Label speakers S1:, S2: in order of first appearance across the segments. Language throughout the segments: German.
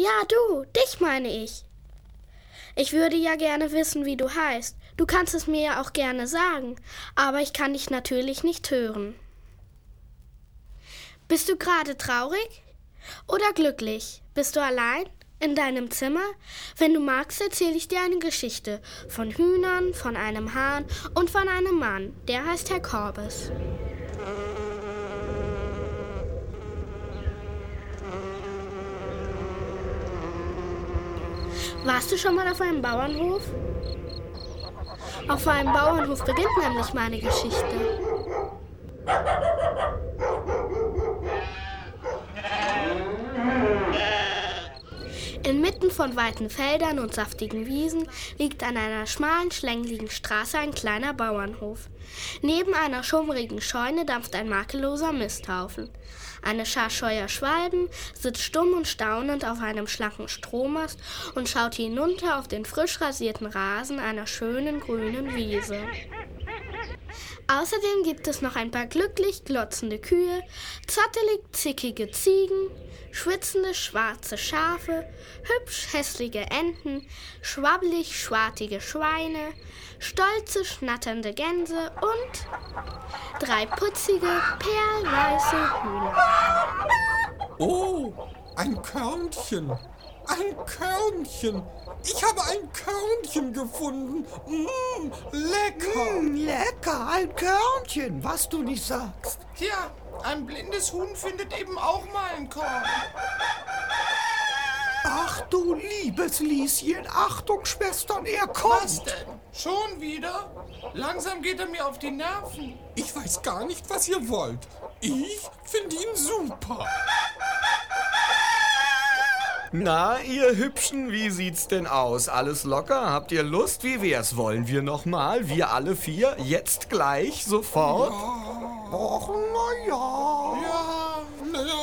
S1: Ja, du, dich meine ich. Ich würde ja gerne wissen, wie du heißt. Du kannst es mir ja auch gerne sagen, aber ich kann dich natürlich nicht hören. Bist du gerade traurig oder glücklich? Bist du allein in deinem Zimmer? Wenn du magst, erzähle ich dir eine Geschichte von Hühnern, von einem Hahn und von einem Mann, der heißt Herr Korbes. Warst du schon mal auf einem Bauernhof? Auf einem Bauernhof beginnt nämlich meine Geschichte. Inmitten von weiten Feldern und saftigen Wiesen liegt an einer schmalen, schlängligen Straße ein kleiner Bauernhof. Neben einer schummrigen Scheune dampft ein makelloser Misthaufen. Eine Schar scheuer Schwalben sitzt stumm und staunend auf einem schlanken Strohmast und schaut hinunter auf den frisch rasierten Rasen einer schönen grünen Wiese. Außerdem gibt es noch ein paar glücklich glotzende Kühe, zottelig zickige Ziegen, schwitzende schwarze Schafe, hübsch hässliche Enten, schwabbelig schwartige Schweine, stolze schnatternde Gänse und drei putzige perlweiße Hühner.
S2: Oh, ein Körnchen. Ein Körnchen. Ich habe ein Körnchen gefunden. Mmh, lecker.
S3: Mm, lecker, ein Körnchen, was du nicht sagst.
S4: Tja, ein blindes Huhn findet eben auch mal ein Korn.
S3: Ach du liebes Lieschen, Achtung, Schwestern, er kommt.
S4: Was denn? Schon wieder? Langsam geht er mir auf die Nerven.
S2: Ich weiß gar nicht, was ihr wollt. Ich finde ihn super.
S5: Na, ihr Hübschen, wie sieht's denn aus? Alles locker? Habt ihr Lust? Wie wär's? Wollen wir nochmal? Wir alle vier? Jetzt gleich? Sofort?
S3: Och, na ja.
S4: Ja,
S2: Naja.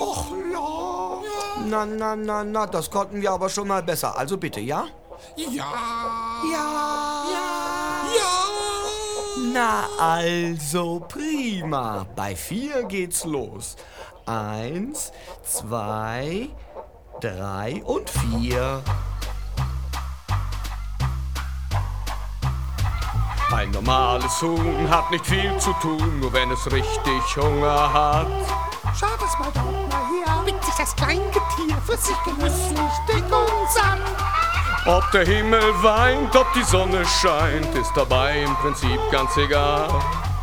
S3: Och, ja.
S5: Na, na, na, na, das konnten wir aber schon mal besser. Also bitte, ja?
S2: Ja.
S3: Ja.
S2: Ja.
S5: Na also, prima. Bei vier geht's los. Eins, zwei, drei und vier. Ein normales Huhn hat nicht viel zu tun, nur wenn es richtig Hunger hat.
S6: Schaut es mal dort mal her, blickt sich das Kleingetier für sich genüsslich dick und satt.
S5: Ob der Himmel weint, ob die Sonne scheint, ist dabei im Prinzip ganz egal.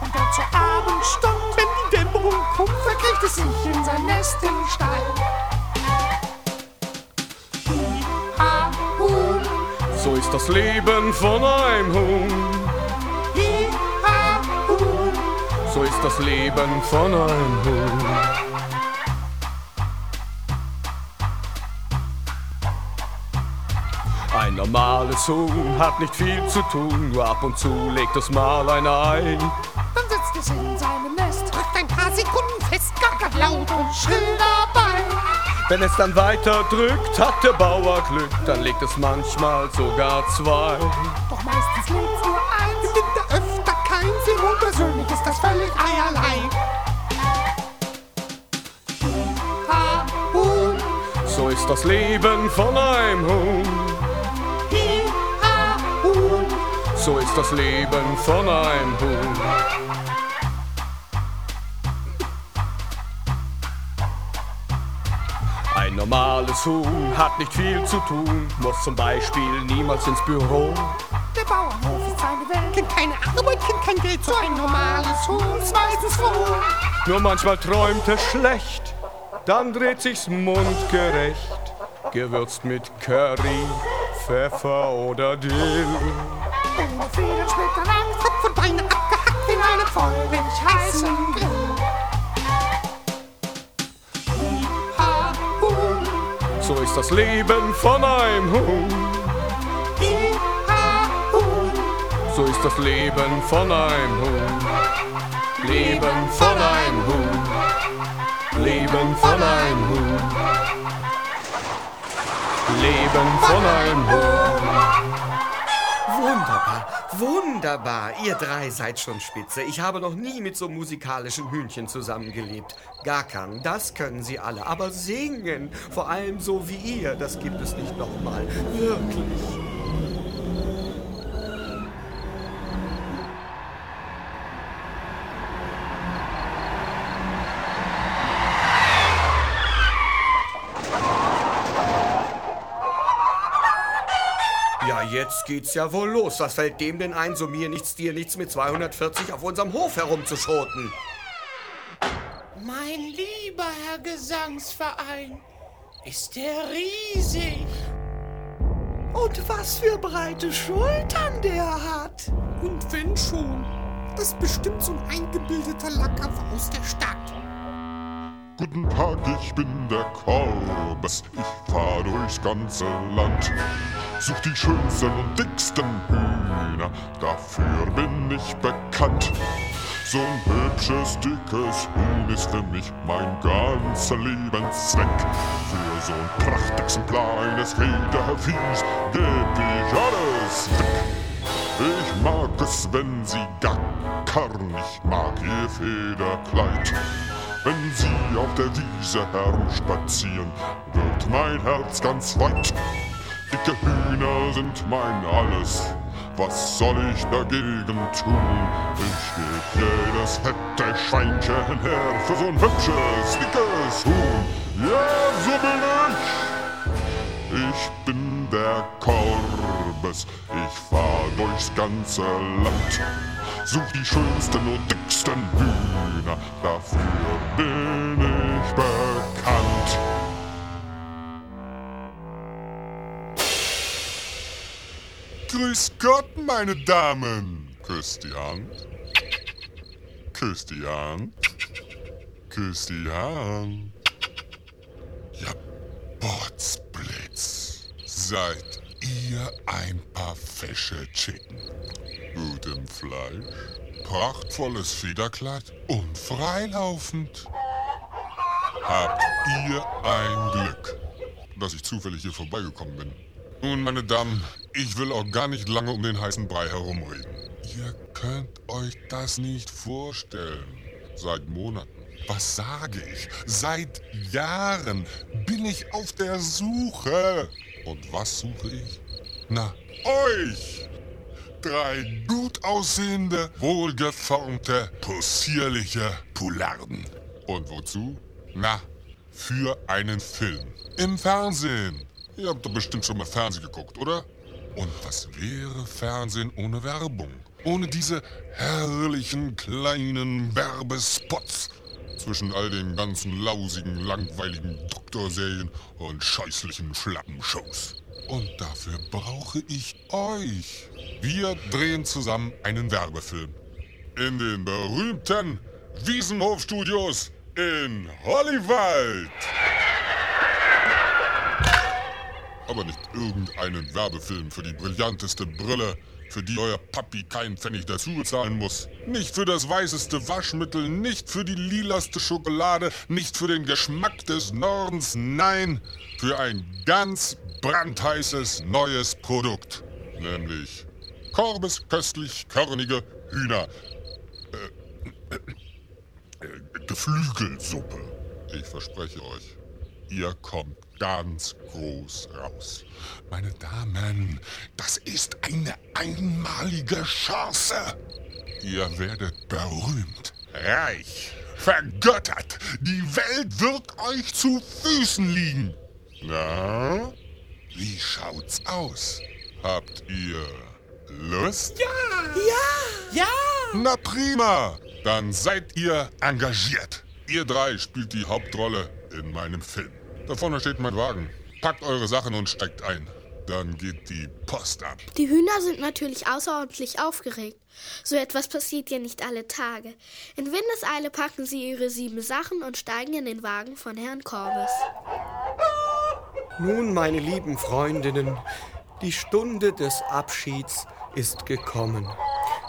S6: Und dann zur Abendstund, wenn die Dämmerung kommt, verkriecht es sich in sein Nest im Stall.
S5: So ist das Leben von einem Huhn. So ist das Leben von einem Huhn. Ein normales Huhn hat nicht viel zu tun, nur ab und zu legt es mal ein Ei.
S6: Dann sitzt es in seinem Nest, drückt ein paar Sekunden fest, gackert laut und schrill dabei.
S5: Wenn es dann weiter drückt, hat der Bauer Glück, dann legt es manchmal sogar zwei.
S6: Doch meistens lebt nur eins, im Winter öfter keins. Ihm unpersönlich ist das völlig eierlei. Ha, Huhn,
S5: So ist das Leben von einem Huhn.
S6: hi, ha, Huhn.
S5: So ist das Leben von einem Huhn. Ein normales Huhn hat nicht viel zu tun, muss zum Beispiel niemals ins Büro.
S6: Der Bauernhof ist seine Welt. Kennt keine Arbeit, kennt kein Geld. So ein normales Huhn ist meistens froh.
S5: Nur manchmal träumt es schlecht, dann dreht sich's mundgerecht, gewürzt mit Curry, Pfeffer oder Dill.
S6: Und Federn schmettern an, Kopf und Beine abgehackt in einem feurig heißen Grill.
S5: Ist das Leben von einem Huhn. So ist das Leben von einem Huhn. Leben von einem Huhn. Leben von einem Huhn. Leben von einem Huhn. Wunderbar, wunderbar. Ihr drei seid schon spitze. Ich habe noch nie mit so musikalischen Hühnchen zusammengelebt. Gackern, das können sie alle. Aber singen, vor allem so wie ihr, das gibt es nicht nochmal. Wirklich. Ja, jetzt geht's ja wohl los. Was fällt dem denn ein, so mir nichts, dir nichts mit 240 auf unserem Hof herumzuschoten?
S4: Mein lieber Herr Gesangsverein, ist der riesig.
S3: Und was für breite Schultern der hat.
S2: Und wenn schon, das ist bestimmt so ein eingebildeter Lackaffe aus der Stadt.
S7: Guten Tag, ich bin der Korbes. Ich fahr durchs ganze Land. Such die schönsten und dicksten Hühner, dafür bin ich bekannt. So ein hübsches, dickes Huhn ist für mich mein ganzer Lebenszweck. Für so ein Prachtexemplar eines Federviehs geb ich alles weg. Ich mag es, wenn sie gackern, ich mag ihr Federkleid. Wenn sie auf der Wiese herumspazieren, wird mein Herz ganz weit. Dicke Hühner sind mein Alles. Was soll ich dagegen tun? Ich geb jedes fette Schweinchen her für so ein hübsches, dickes Huhn. Ja, so bin ich. Ich bin der Korbes. Ich fahr durchs ganze Land. Such die schönsten und dicksten Hühner. Dafür bin ich bekannt. Grüß Gott, meine Damen. Küsst die Hand. Küsst die Hand. Küsst die Hand. Ja, Potzblitz. Seid ihr ein paar fesche Chicken. Gut im Fleisch, prachtvolles Federkleid und freilaufend. Habt ihr ein Glück, dass ich zufällig hier vorbeigekommen bin. Nun, meine Damen, ich will auch gar nicht lange um den heißen Brei herumreden. Ihr könnt euch das nicht vorstellen. Seit Monaten. Was sage ich? Seit Jahren bin ich auf der Suche. Und was suche ich? Na, euch! Drei gut aussehende, wohlgeformte, possierliche Poularden. Und wozu? Na, für einen Film. Im Fernsehen. Ihr habt doch bestimmt schon mal Fernsehen geguckt, oder? Und was wäre Fernsehen ohne Werbung? Ohne diese herrlichen kleinen Werbespots zwischen all den ganzen lausigen, langweiligen Doktorserien und scheußlichen Schlappenshows. Und dafür brauche ich euch. Wir drehen zusammen einen Werbefilm. In den berühmten Wiesenhof-Studios in Hollywood. Aber nicht irgendeinen Werbefilm für die brillanteste Brille, für die euer Papi keinen Pfennig dazu bezahlen muss. Nicht für das weißeste Waschmittel, nicht für die lilaste Schokolade, nicht für den Geschmack des Nordens, nein, für ein ganz brandheißes neues Produkt. Nämlich Korbes köstlich körnige Hühner. Äh, äh, äh, Geflügelsuppe. Ich verspreche euch, ihr kommt ganz groß raus. Meine Damen, das ist eine einmalige Chance. Ihr werdet berühmt, reich, vergöttert. Die Welt wird euch zu Füßen liegen. Na, wie schaut's aus? Habt ihr Lust?
S4: Ja!
S7: Na prima, dann seid ihr engagiert. Ihr drei spielt die Hauptrolle in meinem Film. Da vorne steht mein Wagen. Packt eure Sachen und steigt ein. Dann geht die Post ab.
S1: Die Hühner sind natürlich außerordentlich aufgeregt. So etwas passiert ja nicht alle Tage. In Windeseile packen sie ihre sieben Sachen und steigen in den Wagen von Herrn Korbes.
S5: Nun, meine lieben Freundinnen, die Stunde des Abschieds ist gekommen.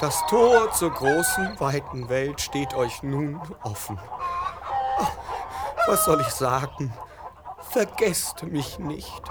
S5: Das Tor zur großen, weiten Welt steht euch nun offen. Ach, was soll ich sagen? Vergesst mich nicht.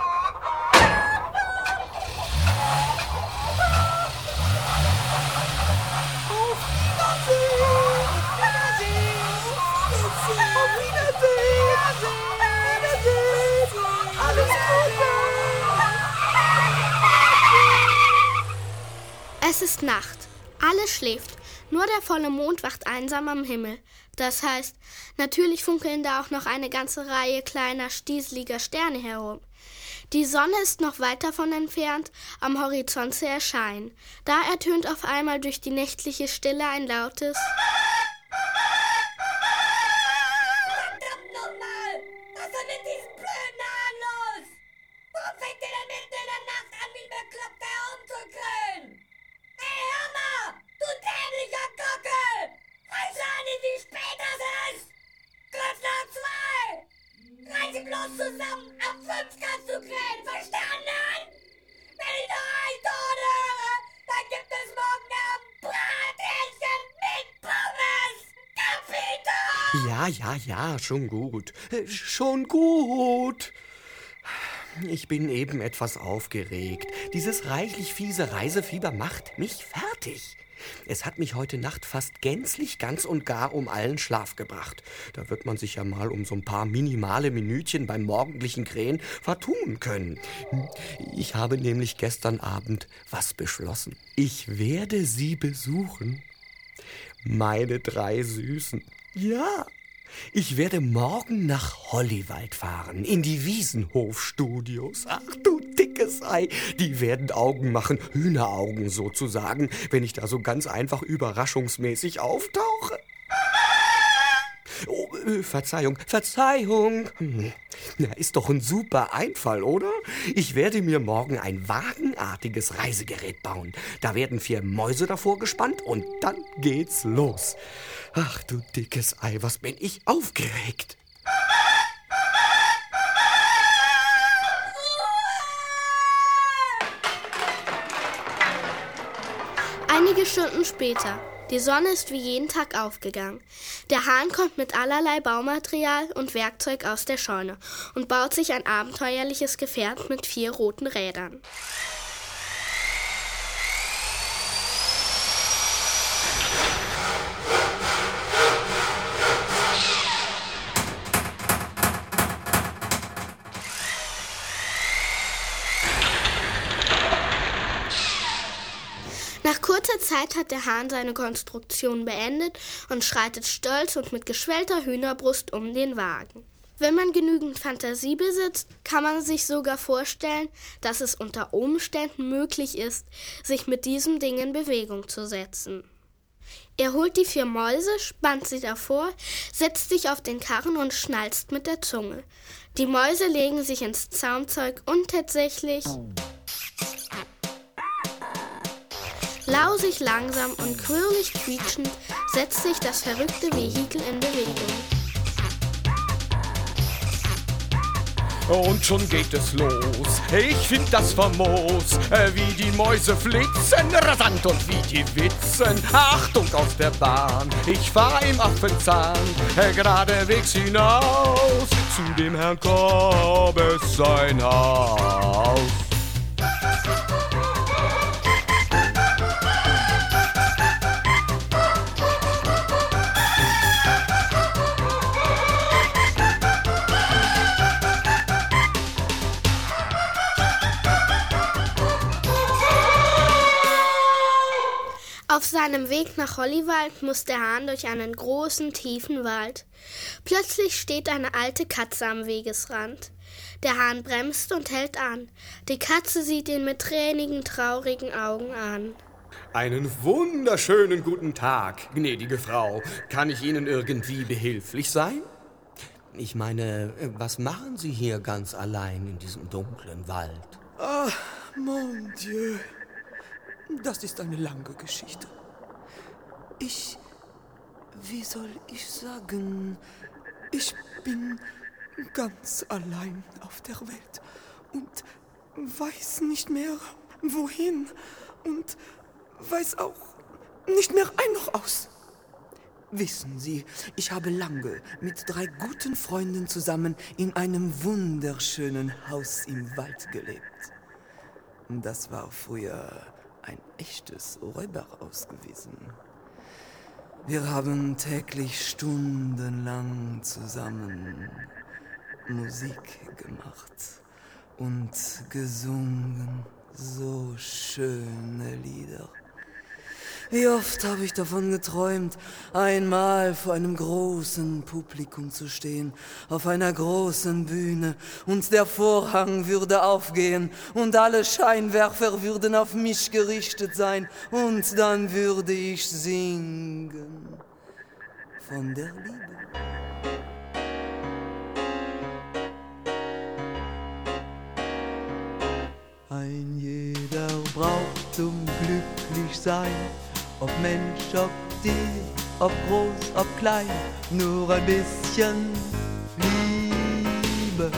S1: Es ist Nacht. Alles schläft. Nur der volle Mond wacht einsam am Himmel. Das heißt, natürlich funkeln da auch noch eine ganze Reihe kleiner, stieseliger Sterne herum. Die Sonne ist noch weit davon entfernt, am Horizont zu erscheinen. Da ertönt auf einmal durch die nächtliche Stille ein lautes
S8: ist? Kurz nach zwei! Reiß sie bloß zusammen! Ab fünf kannst du grillen, verstanden? Wenn ich noch ein Ton höre, dann gibt es morgen Abend Brathähnchen mit Pommes! Kapito!
S5: Ja, ja, ja, schon gut. Äh, Schon gut. Ich bin eben etwas aufgeregt. Dieses reichlich fiese Reisefieber macht mich fertig. Es hat mich heute Nacht fast gänzlich ganz und gar um allen Schlaf gebracht. Da wird man sich ja mal um so ein paar minimale Minütchen beim morgendlichen Krähen vertun können. Ich habe nämlich gestern Abend was beschlossen. Ich werde Sie besuchen. Meine drei Süßen. Ja, ich werde morgen nach Hollywald fahren, in die Wiesenhof-Studios. Ach du dickes Ei, die werden Augen machen, Hühneraugen sozusagen, wenn ich da so ganz einfach überraschungsmäßig auftauche. Oh, äh, Verzeihung, Verzeihung. Hm. Na, ist doch ein super Einfall, oder? Ich werde mir morgen ein wagenartiges Reisegerät bauen. Da werden vier Mäuse davor gespannt und dann geht's los. Ach du dickes Ei, was bin ich aufgeregt.
S1: Einige Stunden später. Die Sonne ist wie jeden Tag aufgegangen. Der Hahn kommt mit allerlei Baumaterial und Werkzeug aus der Scheune und baut sich ein abenteuerliches Gefährt mit vier roten Rädern. Nach Zeit hat der Hahn seine Konstruktion beendet und schreitet stolz und mit geschwellter Hühnerbrust um den Wagen. Wenn man genügend Fantasie besitzt, kann man sich sogar vorstellen, dass es unter Umständen möglich ist, sich mit diesem Ding in Bewegung zu setzen. Er holt die vier Mäuse, spannt sie davor, setzt sich auf den Karren und schnalzt mit der Zunge. Die Mäuse legen sich ins Zaumzeug und tatsächlich Lausig langsam und quirlig quietschend setzt sich das verrückte Vehikel in Bewegung.
S5: Und schon geht es los. Ich find das famos, äh, wie die Mäuse flitzen, rasant und wie die witzen. Achtung aus der Bahn, ich fahr im Affenzahn, äh, geradewegs hinaus. Zu dem Herrn Korbes sein Haus.
S1: Auf seinem Weg nach Hollywald muss der Hahn durch einen großen, tiefen Wald. Plötzlich steht eine alte Katze am Wegesrand. Der Hahn bremst und hält an. Die Katze sieht ihn mit tränigen, traurigen Augen an.
S5: Einen wunderschönen guten Tag, gnädige Frau. Kann ich Ihnen irgendwie behilflich sein? Ich meine, was machen Sie hier ganz allein in diesem dunklen Wald?
S9: Ah, mon Dieu. Das ist eine lange Geschichte. Ich. Wie soll ich sagen? Ich bin ganz allein auf der Welt und weiß nicht mehr, wohin und weiß auch nicht mehr ein noch aus. Wissen Sie, ich habe lange mit drei guten Freunden zusammen in einem wunderschönen Haus im Wald gelebt. Das war früher ein echtes Räuberhaus gewesen. Wir haben täglich stundenlang zusammen Musik gemacht und gesungen so schöne Lieder. Wie oft habe ich davon geträumt, einmal vor einem großen Publikum zu stehen, auf einer großen Bühne, und der Vorhang würde aufgehen, und alle Scheinwerfer würden auf mich gerichtet sein, und dann würde ich singen von der Liebe. Ein jeder braucht zum Glücklichsein, ob Mensch, ob Tier, ob groß, ob klein, nur ein bisschen Liebe.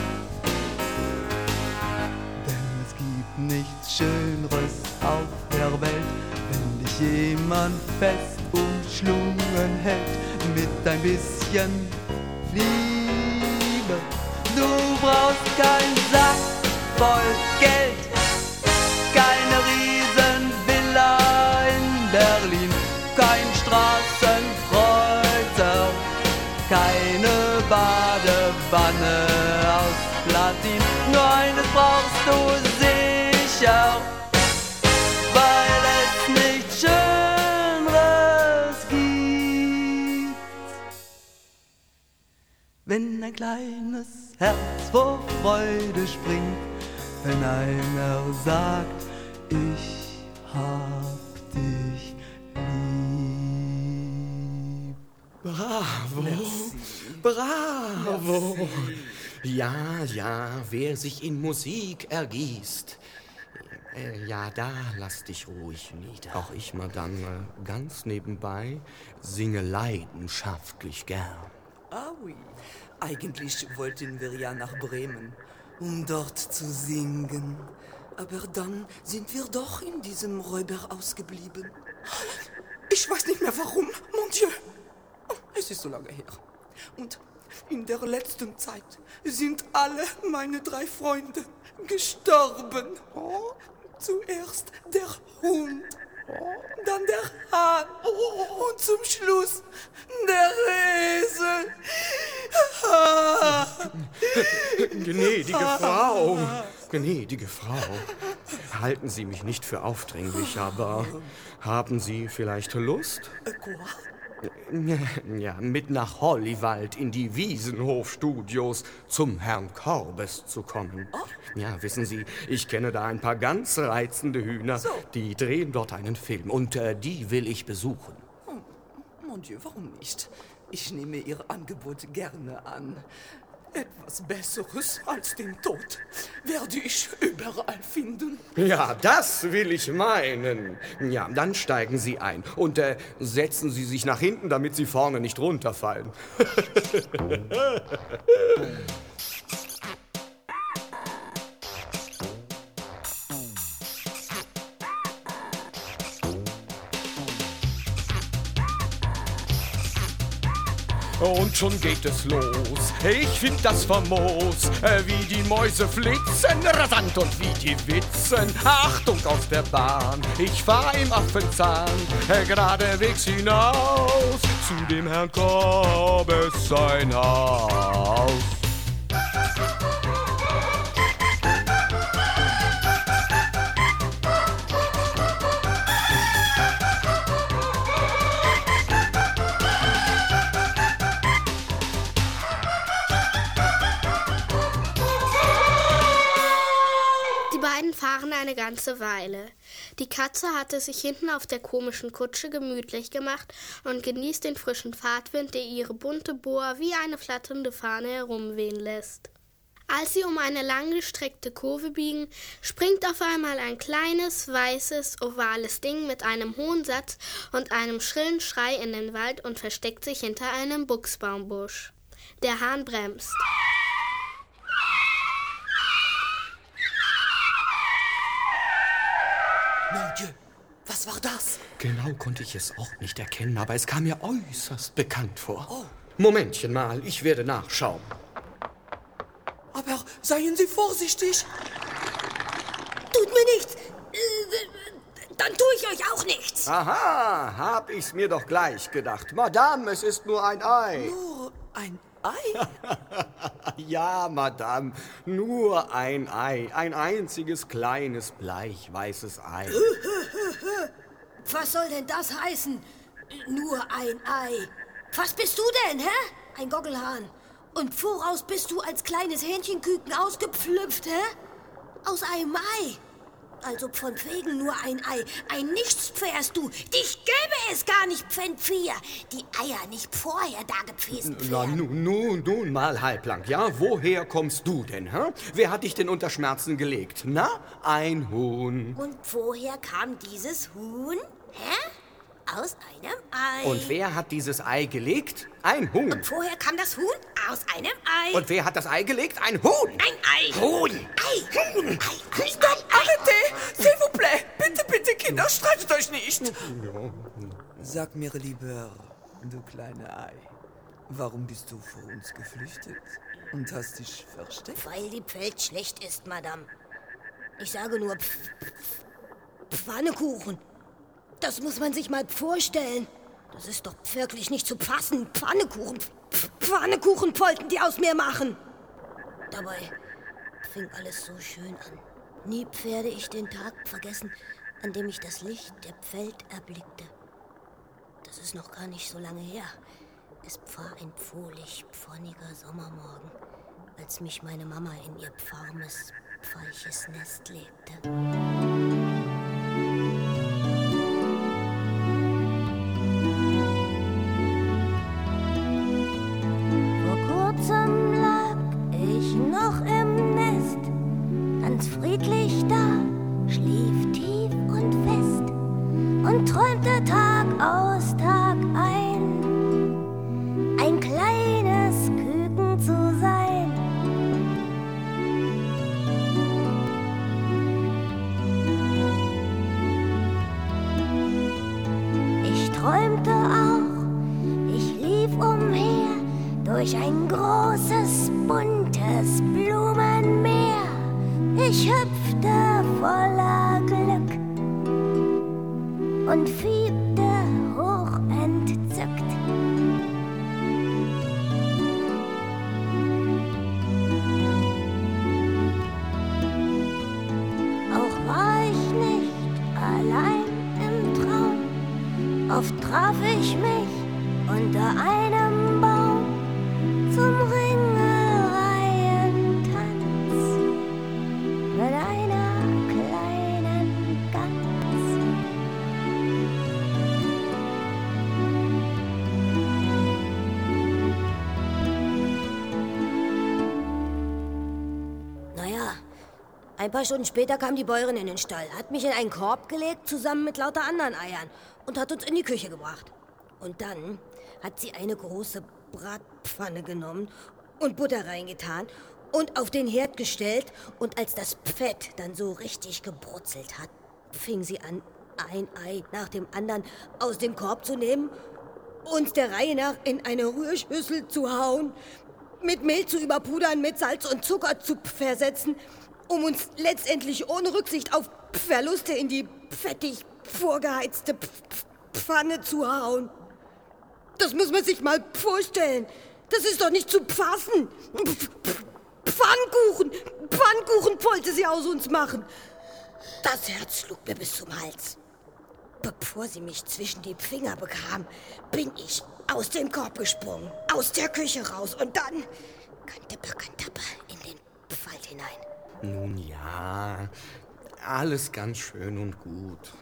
S9: Denn es gibt nichts Schöneres auf der Welt, wenn dich jemand fest umschlungen hält mit ein bisschen Liebe. Du brauchst kein Sack voll Geld, ein kleines Herz vor Freude springt, wenn einer sagt, ich hab dich lieb.
S5: Bravo, bravo. Ja, ja, wer sich in Musik ergießt. Äh, ja, da lass dich ruhig nieder. Auch ich, Madame, ganz nebenbei, singe leidenschaftlich gern.
S9: Ah oui, eigentlich wollten wir ja nach Bremen, um dort zu singen. Aber dann sind wir doch in diesem Räuber ausgeblieben. Ich weiß nicht mehr warum, mon Dieu. Oh, Es ist so lange her. Und in der letzten Zeit sind alle meine drei Freunde gestorben. Zuerst der Hund, dann der Hahn und zum Schluss der Esel.
S5: Gnädige Frau, gnädige Frau, halten Sie mich nicht für aufdringlich, aber haben Sie vielleicht Lust? Ja, mit nach Hollywood in die Wiesenhof-Studios zum Herrn Korbes zu kommen. Ja, wissen Sie, ich kenne da ein paar ganz reizende Hühner, die drehen dort einen Film und äh, die will ich besuchen.
S9: Mon Dieu, warum nicht? Ich nehme Ihr Angebot gerne an. Etwas Besseres als den Tod werde ich überall finden.
S5: Ja, das will ich meinen. Ja, dann steigen Sie ein und äh, setzen Sie sich nach hinten, damit Sie vorne nicht runterfallen. Und schon geht es los. Ich find das famos, äh, wie die Mäuse flitzen, rasant und wie die Witzen. Achtung aus der Bahn, ich fahr im Affenzahn, äh, geradewegs hinaus zu dem Herrn Korbes sein Haus.
S1: Fahren eine ganze Weile. Die Katze hatte sich hinten auf der komischen Kutsche gemütlich gemacht und genießt den frischen Fahrtwind, der ihre bunte Boa wie eine flatternde Fahne herumwehen lässt. Als sie um eine langgestreckte Kurve biegen, springt auf einmal ein kleines, weißes, ovales Ding mit einem hohen Satz und einem schrillen Schrei in den Wald und versteckt sich hinter einem Buchsbaumbusch. Der Hahn bremst.
S9: Mon Dieu, was war das?
S5: Genau konnte ich es auch nicht erkennen, aber es kam mir äußerst bekannt vor. Momentchen mal, ich werde nachschauen.
S9: Aber seien Sie vorsichtig.
S8: Tut mir nichts. Dann tue ich euch auch nichts.
S5: Aha, hab ich's mir doch gleich gedacht. Madame, es ist nur ein Ei.
S9: Nur ein Ei?
S5: Ja, Madame, nur ein Ei. Ein einziges kleines, bleichweißes Ei.
S10: Was soll denn das heißen? Nur ein Ei. Was bist du denn, hä? Ein Goggelhahn. Und voraus bist du als kleines Hähnchenküken ausgepflüpft, hä? Aus einem Ei. Also von wegen nur ein Ei. Ein Nichtspfärst du. Dich gäbe es gar nicht, Pfennvier. Die Eier nicht vorher da gepfäst
S5: Na, nun, nun, nun mal halblang, ja? Woher kommst du denn, hä? Wer hat dich denn unter Schmerzen gelegt? Na, ein Huhn.
S10: Und woher kam dieses Huhn? Hä? Aus einem Ei.
S5: Und wer hat dieses Ei gelegt? Ein Huhn.
S10: Und woher kam das Huhn? Aus einem Ei.
S5: Und wer hat das Ei gelegt? Ein Huhn.
S10: Ein Ei.
S5: Huhn.
S10: Ei. Huhn. Ei. Ei.
S9: Stopp, arrêtez! S'il vous plaît! Bitte, bitte, Kinder, streitet euch nicht! Sag mir lieber, du kleine Ei, warum bist du vor uns geflüchtet und hast dich versteckt?
S10: Weil die Welt schlecht ist, Madame. Ich sage nur Pf Pf Pfannekuchen. Das muss man sich mal vorstellen. Das ist doch wirklich nicht zu fassen. Pfannekuchen. Pf Pfannekuchen wollten die aus mir machen. Dabei fing alles so schön an. Nie werde ich den Tag vergessen, an dem ich das Licht der Welt erblickte. Das ist noch gar nicht so lange her. Es war ein pfohlig, pfronniger Sommermorgen, als mich meine Mama in ihr warmes, weiches Nest legte.
S11: Träumte Tag aus Tag ein, ein kleines Küken zu sein. Ich träumte auch, ich lief umher durch ein großes, buntes Blumenmeer. Ich hüpfte voller und fiebte hoch entzückt. Auch war ich nicht allein im Traum. Oft traf ich mich unter einem
S10: ein paar Stunden später kam die Bäuerin in den Stall, hat mich in einen Korb gelegt, zusammen mit lauter anderen Eiern, und hat uns in die Küche gebracht. Und dann hat sie eine große Bratpfanne genommen und Butter reingetan und auf den Herd gestellt. Und als das Fett dann so richtig gebrutzelt hat, fing sie an, ein Ei nach dem anderen aus dem Korb zu nehmen, uns der Reihe nach in eine Rührschüssel zu hauen, mit Mehl zu überpudern, mit Salz und Zucker zu versetzen, um uns letztendlich ohne Rücksicht auf Verluste in die fettig vorgeheizte Pfanne zu hauen. Das muss man sich mal vorstellen. Das ist doch nicht zu fassen. Pfannkuchen, Pfannkuchen wollte sie aus uns machen. Das Herz schlug mir bis zum Hals. Bevor sie mich zwischen die Finger bekam, bin ich aus dem Korb gesprungen, aus der Küche raus und dann kantipper, kantapper in den Wald hinein.
S5: Nun ja, alles ganz schön und gut.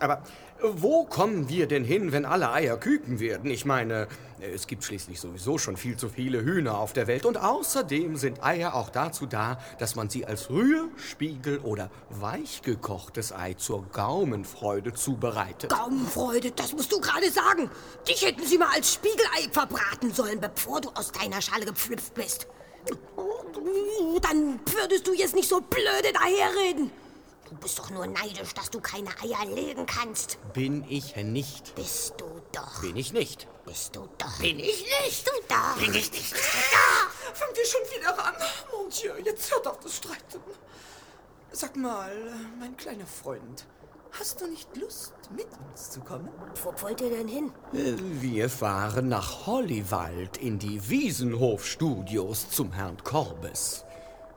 S5: Aber wo kommen wir denn hin, wenn alle Eier Küken werden? Ich meine, es gibt schließlich sowieso schon viel zu viele Hühner auf der Welt. Und außerdem sind Eier auch dazu da, dass man sie als Rührspiegel oder weichgekochtes Ei zur Gaumenfreude zubereitet.
S10: Gaumenfreude, das musst du gerade sagen. Dich hätten sie mal als Spiegelei verbraten sollen, bevor du aus deiner Schale gepflüpft bist. Dann würdest du jetzt nicht so blöde daherreden. Du bist doch nur neidisch, dass du keine Eier legen kannst.
S5: Bin ich nicht.
S10: Bist du doch.
S5: Bin ich nicht.
S10: Bist du doch.
S5: Bin ich nicht.
S10: Du doch.
S5: Bin ich nicht.
S9: Fangt ihr schon wieder an? Mon Dieu, jetzt hört auf das Streiten. Sag mal, mein kleiner Freund, hast du nicht Lust, mit uns zu kommen?
S10: Wo wollt ihr denn hin?
S5: Wir fahren nach Hollywald in die Wiesenhof-Studios zum Herrn Korbes.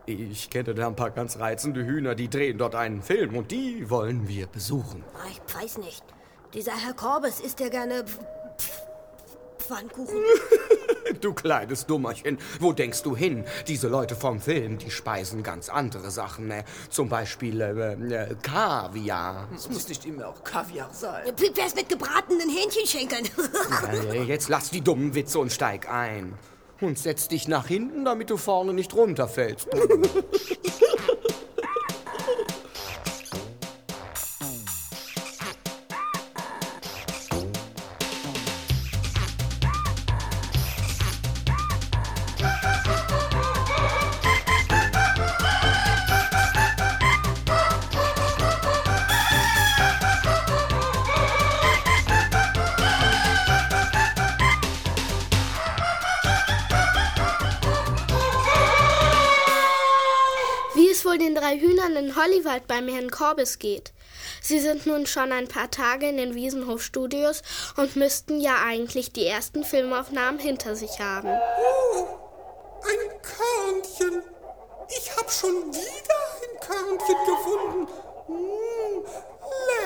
S5: Ich kenne da ein paar ganz reizende Hühner, die drehen dort einen Film und die wollen wir besuchen.
S10: Ah, Ich weiß nicht. Dieser Herr Korbes isst ja gerne Pfannkuchen.
S5: Du kleines Dummerchen, wo denkst du hin? Diese Leute vom Film, die speisen ganz andere Sachen. Ne? Zum Beispiel äh, äh, Kaviar.
S9: Es muss nicht immer auch Kaviar sein.
S10: Wär's mit gebratenen Hähnchenschenkeln?
S5: Äh, Jetzt lass die dummen Witze und steig ein. Und setz dich nach hinten, damit du vorne nicht runterfällst.
S1: wohl den drei Hühnern in Hollywood beim Herrn Corbis geht. Sie sind nun schon ein paar Tage in den Wiesenhof-Studios und müssten ja eigentlich die ersten Filmaufnahmen hinter sich haben.
S2: Oh, ein Körnchen. Ich hab schon wieder ein Körnchen gefunden. Mm,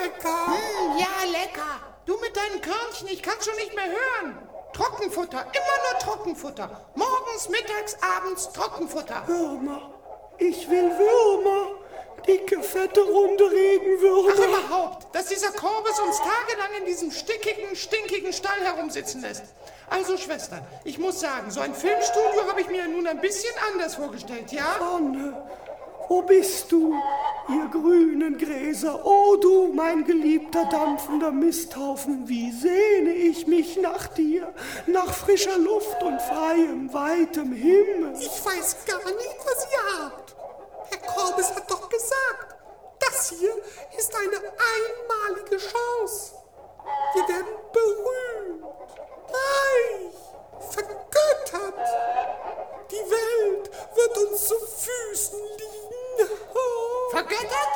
S2: lecker.
S4: Hm, ja, lecker. Du mit deinen Körnchen, ich kann's schon nicht mehr hören. Trockenfutter, immer nur Trockenfutter. Morgens, mittags, abends Trockenfutter.
S3: Würmer. Ich will Würmer. Dicke, fette, runde
S4: Ach,
S3: Regenwürmer.
S4: überhaupt, dass dieser Korbes uns tagelang in diesem stickigen, stinkigen Stall herumsitzen lässt. Also, Schwestern, ich muss sagen, so ein Filmstudio habe ich mir nun ein bisschen anders vorgestellt, ja?
S3: Sonne, wo bist du, ihr grünen Gräser? Oh, du, mein geliebter dampfender Misthaufen, wie sehne ich mich nach dir, nach frischer Luft und freiem, weitem Himmel.
S2: Ich weiß gar nicht, was ihr habt. Herr Korbes hat doch gesagt, das hier ist eine einmalige Chance. Wir werden berühmt, reich, vergöttert. Die Welt wird uns zu Füßen liegen.
S4: Vergöttert?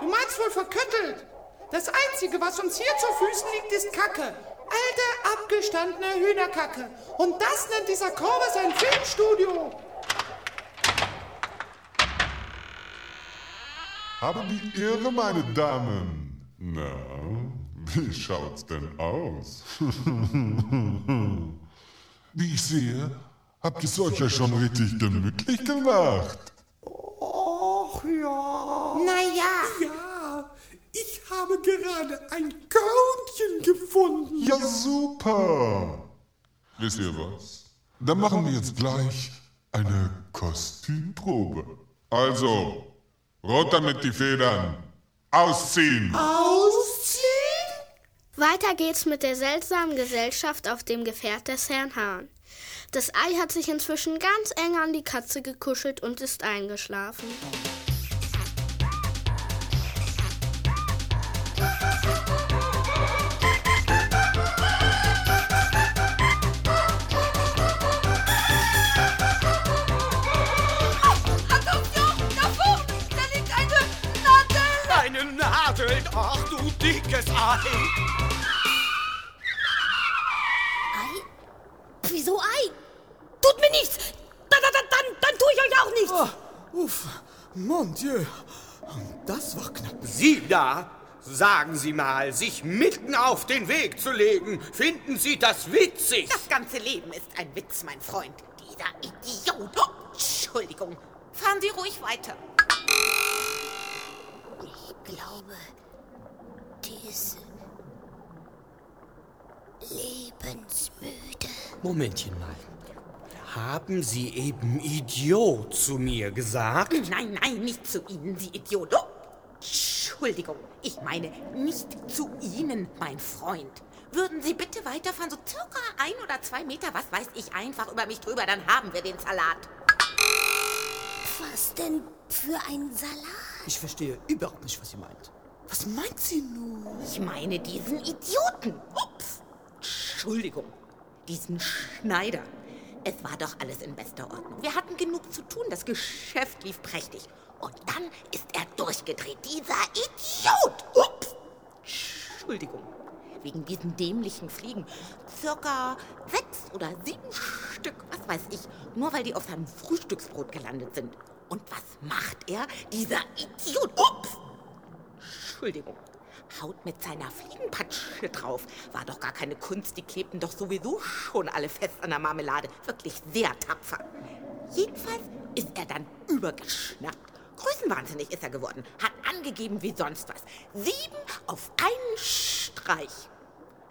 S4: Du meinst wohl verköttelt? Das Einzige, was uns hier zu Füßen liegt, ist Kacke. Alte, abgestandene Hühnerkacke. Und das nennt dieser Korbes ein Filmstudio.
S7: Habe die Ehre, meine Damen. Na, wie schaut's denn aus? Wie ich sehe, habt ihr es euch ja schon richtig gemütlich gemacht.
S3: Och ja.
S4: Naja.
S2: Ja, ich habe gerade ein Körnchen gefunden.
S7: Ja, super. Wisst ihr was? Dann machen wir jetzt gleich eine Kostümprobe. Also, runter mit die Federn. Ausziehen.
S2: Ausziehen?
S1: Weiter geht's mit der seltsamen Gesellschaft auf dem Gefährt des Herrn Hahn. Das Ei hat sich inzwischen ganz eng an die Katze gekuschelt und ist eingeschlafen.
S5: Dickes Ei.
S10: Wieso Ei? Tut mir nichts. Dann, dann, dann, dann tue ich euch auch nichts.
S3: Ah, uff, mon Dieu. Das war knapp.
S5: Sie da, sagen Sie mal, sich mitten auf den Weg zu legen. Finden Sie das witzig?
S12: Das ganze Leben ist ein Witz, mein Freund. Dieser Idiot. Oh, Entschuldigung. Fahren Sie ruhig weiter.
S10: Ich glaube, die ist lebensmüde.
S5: Momentchen mal. Haben Sie eben Idiot zu mir gesagt?
S12: Nein, nein, nicht zu Ihnen, Sie Idiot. Oh, Entschuldigung. Ich meine nicht zu Ihnen, mein Freund. Würden Sie bitte weiterfahren, so circa ein oder zwei Meter, was weiß ich, einfach über mich drüber, dann haben wir den Salat.
S10: Was denn für ein Salat?
S9: Ich verstehe überhaupt nicht, was sie meint. Was meint sie nun?
S12: Ich meine diesen Idioten. Ups. Entschuldigung. Diesen Schneider. Es war doch alles in bester Ordnung. Wir hatten genug zu tun. Das Geschäft lief prächtig. Und dann ist er durchgedreht. Dieser Idiot. Ups. Entschuldigung. Wegen diesen dämlichen Fliegen. Circa sechs oder sieben Stück, was weiß ich. Nur weil die auf seinem Frühstücksbrot gelandet sind. Und was macht er? Dieser Idiot. Ups. Entschuldigung. haut mit seiner Fliegenpatsche drauf. War doch gar keine Kunst, die klebten doch sowieso schon alle fest an der Marmelade. Wirklich sehr tapfer. Jedenfalls ist er dann übergeschnappt. Größenwahnsinnig ist er geworden, hat angegeben wie sonst was. Sieben auf einen Streich.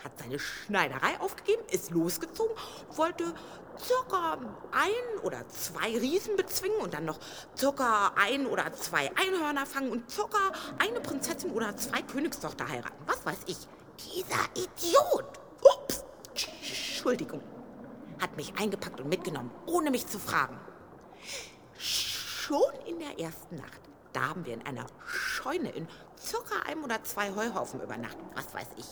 S12: Hat seine Schneiderei aufgegeben, ist losgezogen, wollte circa ein oder zwei Riesen bezwingen und dann noch circa ein oder zwei Einhörner fangen und circa eine Prinzessin oder zwei Königstochter heiraten. Was weiß ich. Dieser Idiot. Ups. Entschuldigung. Hat mich eingepackt und mitgenommen, ohne mich zu fragen. Schon in der ersten Nacht, da haben wir in einer Scheune in circa einem oder zwei Heuhaufen übernachtet. Was weiß ich.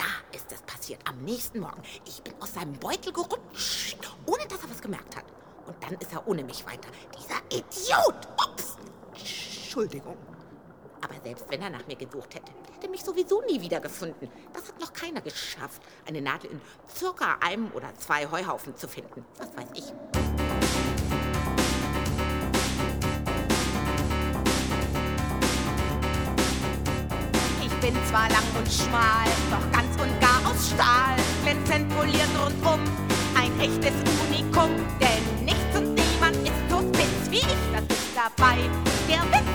S12: Da ist es passiert. Am nächsten Morgen. Ich bin aus seinem Beutel gerutscht, ohne dass er was gemerkt hat. Und dann ist er ohne mich weiter. Dieser Idiot! Ups! Entschuldigung. Aber selbst wenn er nach mir gesucht hätte, hätte er mich sowieso nie wiedergefunden. Das hat noch keiner geschafft, eine Nadel in circa einem oder zwei Heuhaufen zu finden. Was weiß ich. Bin zwar lang und schmal, doch ganz und gar aus Stahl. Glänzend poliert rundum, ein echtes Unikum. Denn nichts und niemand ist so spitz wie ich, das ist dabei der Witz.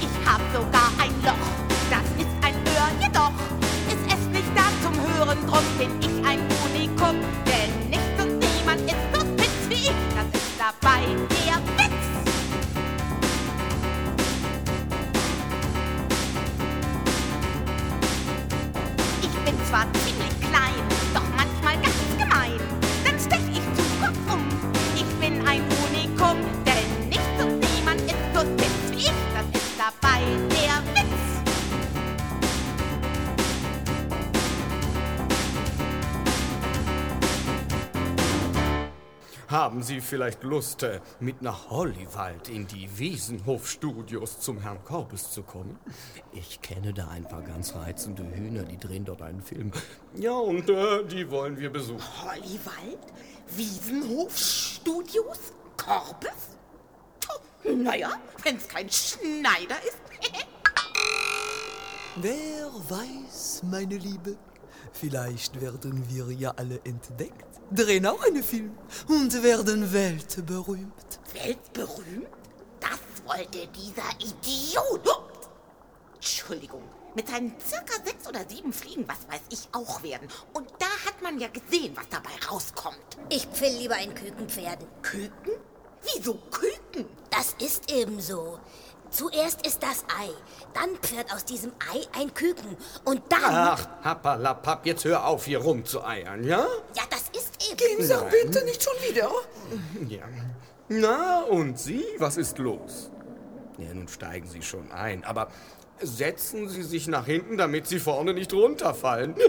S12: Ich hab sogar ein Loch, das ist ein Öhr, jedoch ist es nicht da zum Hören, drum bin ich
S5: vielleicht Lust, äh, mit nach Hollywald in die Wiesenhof-Studios zum Herrn Korbes zu kommen? Ich kenne da ein paar ganz reizende Hühner, die drehen dort einen Film. Ja, und äh, die wollen wir besuchen.
S12: Hollywald? Wiesenhof? Studios? Korbes? Naja, wenn's kein Schneider ist.
S9: Wer weiß, meine Liebe, vielleicht werden wir ja alle entdeckt, drehen auch einen Film und werden weltberühmt.
S12: Weltberühmt? Das wollte dieser Idiot. Oh. Entschuldigung. Mit seinen circa sechs oder sieben Fliegen, was weiß ich, auch werden. Und da hat man ja gesehen, was dabei rauskommt.
S10: Ich pfill lieber ein Kükenpferden.
S12: Küken? Wieso Küken?
S10: Das ist eben so. Zuerst ist das Ei, dann pferd aus diesem Ei ein Küken und dann...
S5: Ach, Happalapapp, jetzt hör auf, hier rumzueiern, ja?
S10: Ja, das ist eben...
S9: Gehen Sie doch bitte nicht schon wieder.
S5: Ja. Na, und Sie, was ist los? Ja, nun steigen Sie schon ein, aber setzen Sie sich nach hinten, damit Sie vorne nicht runterfallen.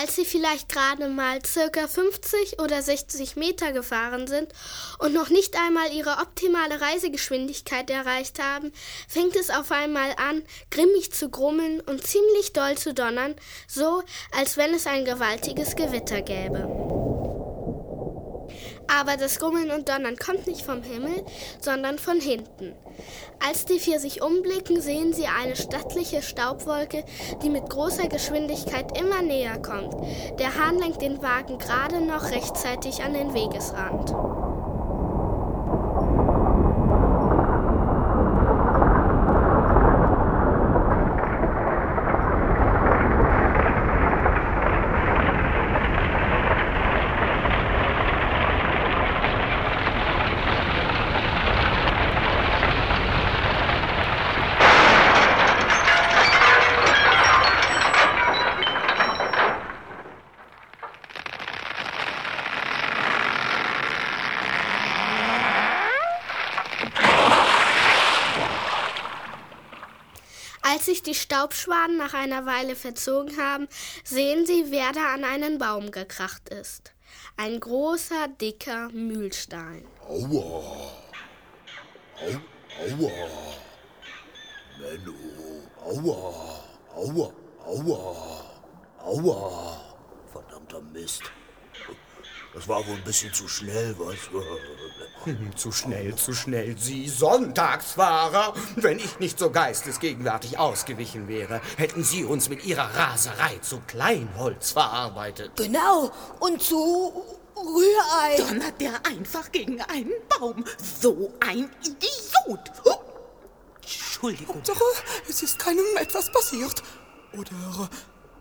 S1: als sie vielleicht gerade mal circa 50 oder 60 Meter gefahren sind und noch nicht einmal ihre optimale Reisegeschwindigkeit erreicht haben, fängt es auf einmal an, grimmig zu grummeln und ziemlich doll zu donnern, so als wenn es ein gewaltiges Gewitter gäbe. Aber das Grummeln und Donnern kommt nicht vom Himmel, sondern von hinten. Als die vier sich umblicken, sehen sie eine stattliche Staubwolke, die mit großer Geschwindigkeit immer näher kommt. Der Hahn lenkt den Wagen gerade noch rechtzeitig an den Wegesrand. Sich die Staubschwaden nach einer Weile verzogen haben, sehen sie, wer da an einen Baum gekracht ist. Ein großer, dicker Mühlstein.
S13: Aua. Au, aua. Menno. Aua. Aua. Aua. Aua. Verdammter Mist. Das war wohl ein bisschen zu schnell, was?
S5: Hm, Zu schnell, zu schnell, Sie Sonntagsfahrer! Wenn ich nicht so geistesgegenwärtig ausgewichen wäre, hätten Sie uns mit Ihrer Raserei zu Kleinholz verarbeitet.
S10: Genau, und zu Rührei.
S12: Donnert der einfach gegen einen Baum. So ein Idiot. Oh. Entschuldigung.
S3: Hauptsache, es ist keinem etwas passiert. Oder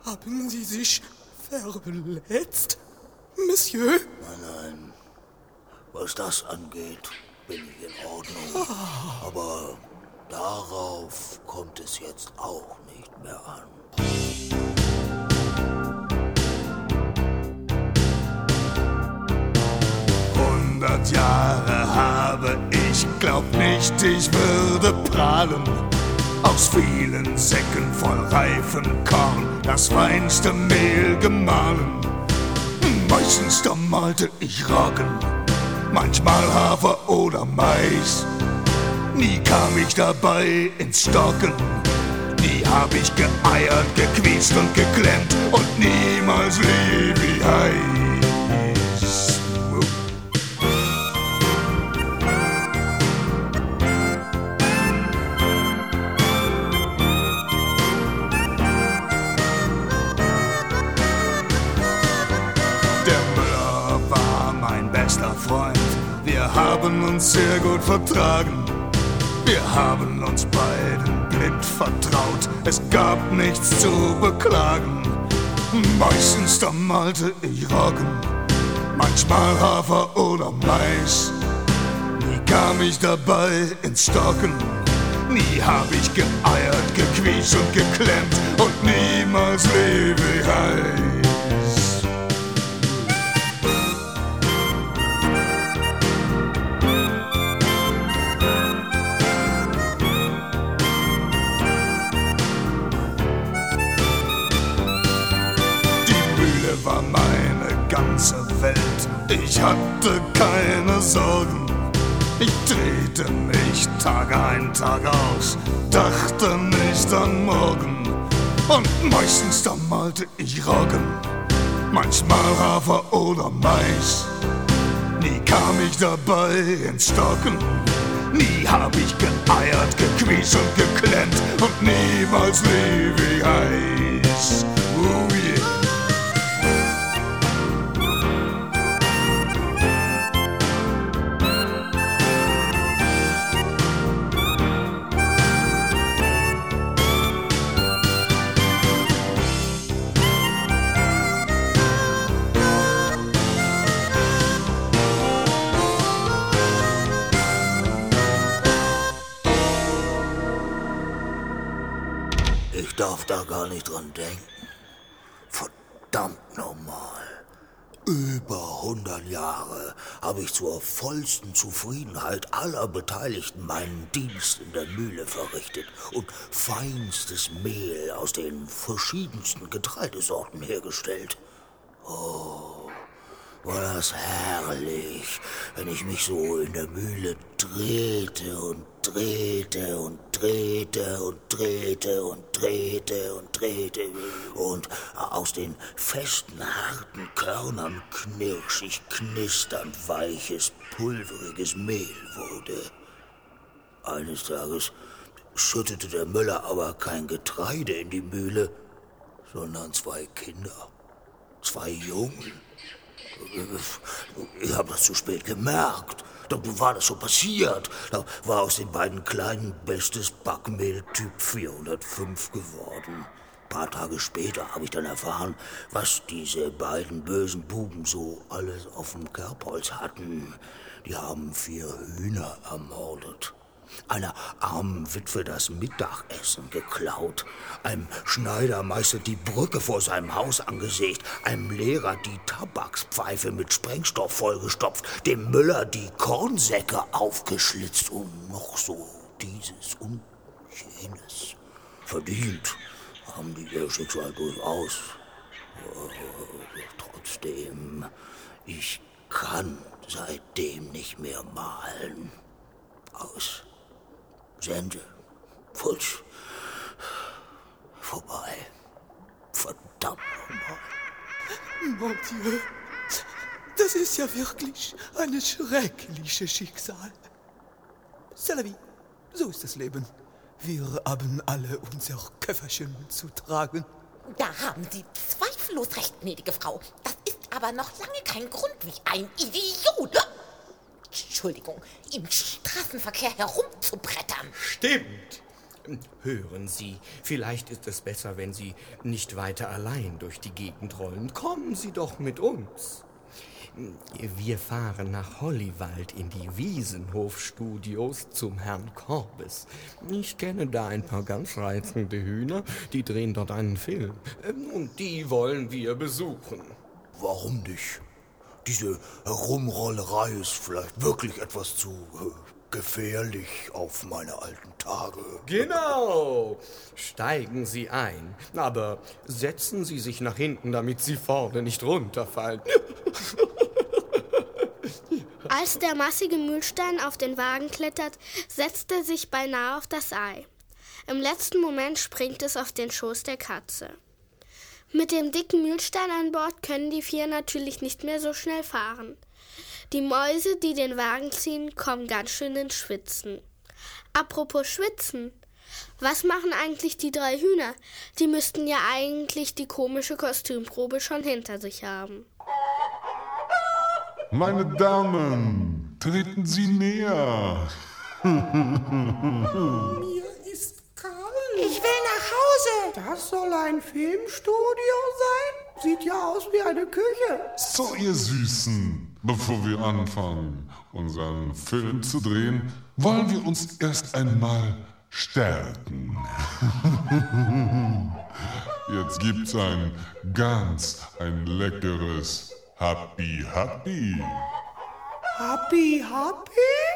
S3: haben Sie sich verletzt, Monsieur?
S13: Nein, nein. Was das angeht, bin ich in Ordnung. Aber darauf kommt es jetzt auch nicht mehr an.
S14: Hundert Jahre habe ich, glaub nicht, ich würde prahlen. Aus vielen Säcken voll reifen Korn das feinste Mehl gemahlen. Meistens da malte ich Roggen, manchmal Hafer oder Mais. Nie kam ich dabei ins Stocken, nie hab ich geeiert, gequietscht und geklemmt und niemals Levi heiß. Wir haben uns sehr gut vertragen. Wir haben uns beiden blind vertraut. Es gab nichts zu beklagen. Meistens malte ich Roggen, manchmal Hafer oder Mais. Nie kam ich dabei ins Stocken. Nie hab ich geeiert, gequietscht und geklemmt und niemals Levi heiß. Ich hatte keine Sorgen. Ich drehte mich Tag ein, Tag aus, dachte nicht an morgen. Und meistens da malte ich Roggen, manchmal Hafer oder Mais. Nie kam ich dabei ins Stocken, nie hab ich geeiert, gequietscht und geklemmt und niemals Levi heiß. Oh
S13: denken. Verdammt nochmal. Über 100 Jahre habe ich zur vollsten Zufriedenheit aller Beteiligten meinen Dienst in der Mühle verrichtet und feinstes Mehl aus den verschiedensten Getreidesorten hergestellt. Oh, war das herrlich, wenn ich mich so in der Mühle drehte und drehte und drehte und drehte und drehte und drehte und aus den festen, harten Körnern knirschig, knisternd weiches, pulveriges Mehl wurde. Eines Tages schüttete der Müller aber kein Getreide in die Mühle, sondern zwei Kinder, zwei Jungen. Ich habe das zu spät gemerkt. Da war das so passiert. Da war aus den beiden Kleinen bestes Backmehl Typ 405 geworden. Ein paar Tage später habe ich dann erfahren, was diese beiden bösen Buben so alles auf dem Kerbholz hatten. Die haben vier Hühner ermordet. Einer armen Witwe das Mittagessen geklaut, einem Schneidermeister die Brücke vor seinem Haus angesägt, einem Lehrer die Tabakspfeife mit Sprengstoff vollgestopft, dem Müller die Kornsäcke aufgeschlitzt und noch so dieses und jenes. Verdient haben die ihr Schicksal durchaus. Äh, Trotzdem, ich kann seitdem nicht mehr malen. Aus. Sende. Futsch. Vorbei. Verdammt nochmal.
S9: Mon Dieu, das ist ja wirklich ein schreckliches Schicksal. C'est la vie. So ist das Leben. Wir haben alle unser Köfferchen zu tragen.
S12: Da haben Sie zweifellos recht, gnädige Frau. Das ist aber noch lange kein Grund, wie ein Idiot, Entschuldigung, im Straßenverkehr herumzubrettern.
S5: Stimmt. Hören Sie, vielleicht ist es besser, wenn Sie nicht weiter allein durch die Gegend rollen. Kommen Sie doch mit uns. Wir fahren nach Hollywald in die Wiesenhof-Studios zum Herrn Korbes. Ich kenne da ein paar ganz reizende Hühner, die drehen dort einen Film. Und die wollen wir besuchen.
S13: Warum nicht? Diese Herumrollerei ist vielleicht wirklich etwas zu äh, gefährlich auf meine alten Tage.
S5: Genau. Steigen Sie ein. Aber setzen Sie sich nach hinten, damit Sie vorne nicht runterfallen.
S1: Als der massige Mühlstein auf den Wagen klettert, setzt er sich beinahe auf das Ei. Im letzten Moment springt es auf den Schoß der Katze. Mit dem dicken Mühlstein an Bord können die vier natürlich nicht mehr so schnell fahren. Die Mäuse, die den Wagen ziehen, kommen ganz schön ins Schwitzen. Apropos Schwitzen. Was machen eigentlich die drei Hühner? Die müssten ja eigentlich die komische Kostümprobe schon hinter sich haben.
S7: Meine Damen, treten Sie näher.
S3: Das soll ein Filmstudio sein? Sieht ja aus wie eine Küche.
S7: So, ihr Süßen, bevor wir anfangen, unseren Film zu drehen, wollen wir uns erst einmal stärken. Jetzt gibt's ein ganz, ein leckeres Happy Happy.
S3: Happy, happy?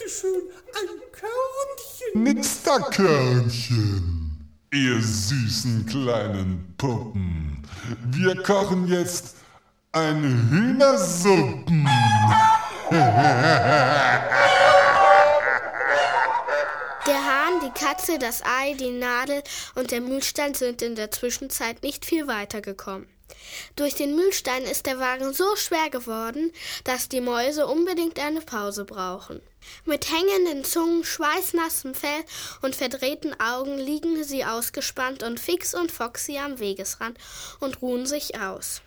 S2: Bitte schön ein Körnchen.
S7: Nix da Körnchen. Ihr süßen kleinen Puppen. Wir kochen jetzt eine Hühnersuppen.
S1: Der Hahn, die Katze, das Ei, die Nadel und der Mühlstein sind in der Zwischenzeit nicht viel weitergekommen. Durch den Mühlstein ist der Wagen so schwer geworden, dass die Mäuse unbedingt eine Pause brauchen. Mit hängenden Zungen, schweißnassem Fell und verdrehten Augen liegen sie ausgespannt und Fix und Foxy am Wegesrand und ruhen sich aus.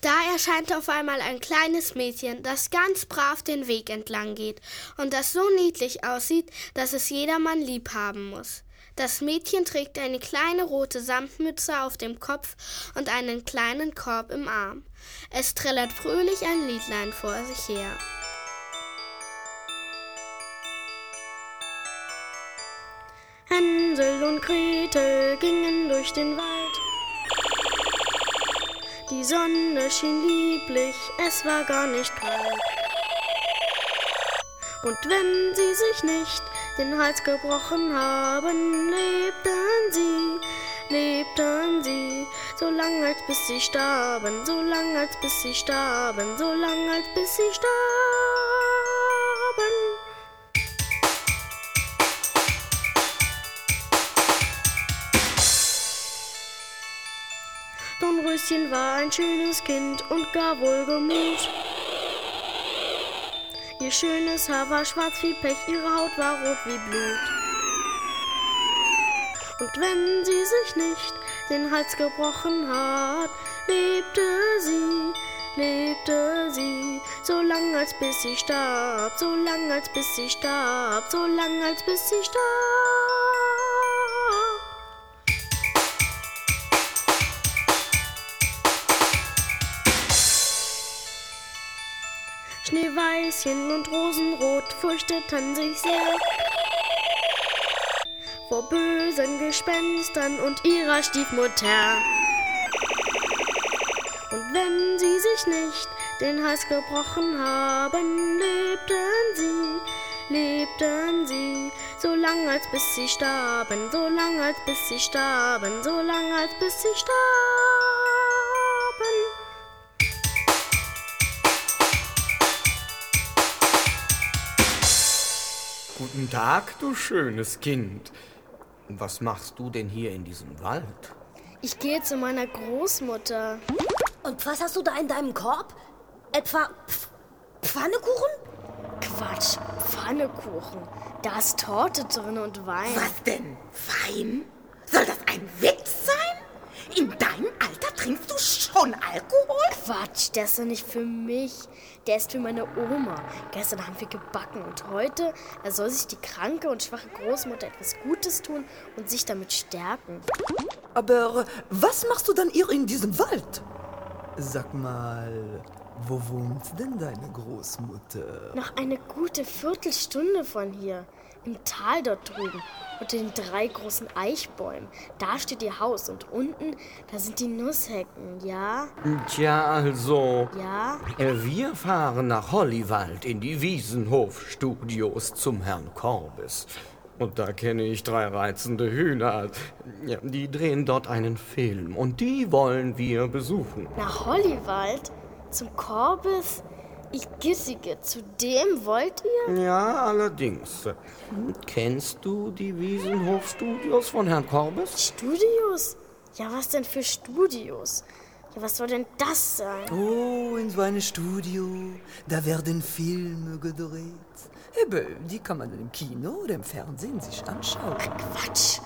S1: Da erscheint auf einmal ein kleines Mädchen, das ganz brav den Weg entlang geht und das so niedlich aussieht, dass es jedermann lieb haben muss. Das Mädchen trägt eine kleine rote Samtmütze auf dem Kopf und einen kleinen Korb im Arm. Es trällert fröhlich ein Liedlein vor sich her. Hänsel und Gretel gingen durch den Wald. Die Sonne schien lieblich, es war gar nicht kalt. Und wenn sie sich nicht den Hals gebrochen haben, lebten sie, lebten sie, so lang als bis sie starben, so lang als bis sie starben, so lang als bis sie starben. Dornröschen war ein schönes Kind und gar wohlgemut. Ihr schönes Haar war schwarz wie Pech, ihre Haut war rot wie Blut. Und wenn sie sich nicht den Hals gebrochen hat, lebte sie, lebte sie, so lang als bis sie starb, so lang als bis sie starb, so lang als bis sie starb. Schneeweißchen und Rosenrot fürchteten sich sehr vor bösen Gespenstern und ihrer Stiefmutter. Und wenn sie sich nicht den Hals gebrochen haben, lebten sie, lebten sie,
S15: so lang als bis sie starben, so lang als bis sie starben, so lang als bis sie starben.
S5: Guten Tag, du schönes Kind. Was machst du denn hier in diesem Wald?
S15: Ich gehe zu meiner Großmutter.
S10: Und was hast du da in deinem Korb? Etwa Pf Pfannekuchen?
S15: Quatsch, Pfannekuchen. Da ist Torte drin und Wein.
S12: Was denn? Wein? Soll das ein Witz sein? In deinem Alter trinkst du schon Alkohol?
S15: Quatsch, der ist doch nicht für mich. Der ist für meine Oma. Gestern haben wir gebacken und heute, er soll sich die kranke und schwache Großmutter etwas Gutes tun und sich damit stärken.
S9: Aber was machst du dann hier in diesem Wald? Sag mal, wo wohnt denn deine Großmutter?
S15: Noch eine gute Viertelstunde von hier. Im Tal dort drüben. Unter den drei großen Eichbäumen. Da steht ihr Haus und unten, da sind die Nusshecken, ja?
S5: Tja, also.
S15: Ja?
S5: Äh, Wir fahren nach Hollywald in die Wiesenhof-Studios zum Herrn Korbes. Und da kenne ich drei reizende Hühner. Ja, die drehen dort einen Film und die wollen wir besuchen.
S15: Nach Hollywald? Zum Korbes? Ich gissige, zu dem wollt ihr?
S5: Ja, allerdings. Kennst du die Wiesenhof-Studios von Herrn Korbes?
S15: Studios? Ja, was denn für Studios? Ja, was soll denn das sein?
S9: Oh, in so einem Studio, da werden Filme gedreht. Eben, die kann man dann im Kino oder im Fernsehen sich anschauen.
S15: Quatsch!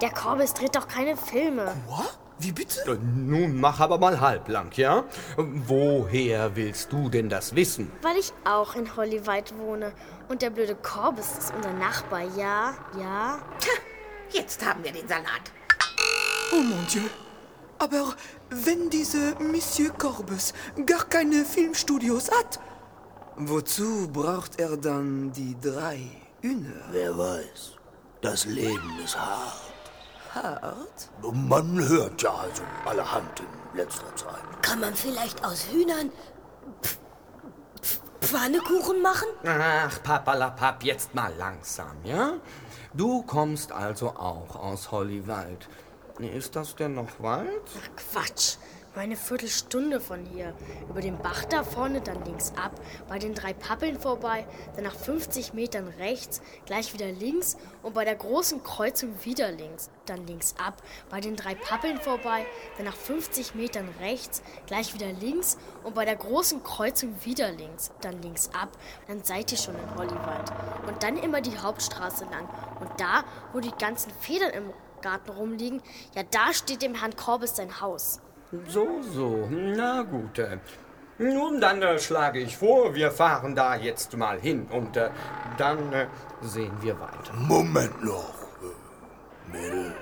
S15: Der Korbes dreht doch keine Filme.
S9: What? Wie bitte?
S5: Nun mach aber mal halblang, ja? Woher willst du denn das wissen?
S15: Weil ich auch in Hollywald wohne. Und der blöde Korbes ist unser Nachbar, ja? Ja?
S12: Jetzt haben wir den Salat.
S9: Oh mon Dieu. Aber wenn dieser Monsieur Corbus gar keine Filmstudios hat, wozu braucht er dann die drei Hühner?
S13: Wer weiß. Das Leben ist hart.
S9: Hart?
S13: Man hört ja also allerhand in letzter Zeit.
S10: Kann man vielleicht aus Hühnern Pf Pf Pfannekuchen machen?
S5: Ach, Papalapap, jetzt mal langsam, ja? Du kommst also auch aus Hollywald. Ist das denn noch Wald?
S15: Quatsch. Nur eine Viertelstunde von hier. Über den Bach da vorne, dann links ab, bei den drei Pappeln vorbei, dann nach 50 Metern rechts, gleich wieder links. Und bei der großen Kreuzung wieder links, dann links ab, bei den drei Pappeln vorbei, dann nach 50 Metern rechts, gleich wieder links. Und bei der großen Kreuzung wieder links, dann links ab, dann seid ihr schon in Hollywald. Und dann immer die Hauptstraße lang. Und da, wo die ganzen Federn im Garten rumliegen, ja, da steht dem Herrn Korbes sein Haus.
S5: So, so. Na gut. äh, Nun, dann äh, schlage ich vor, wir fahren da jetzt mal hin und äh, dann äh, sehen wir weiter.
S13: Moment noch. äh, Mädel,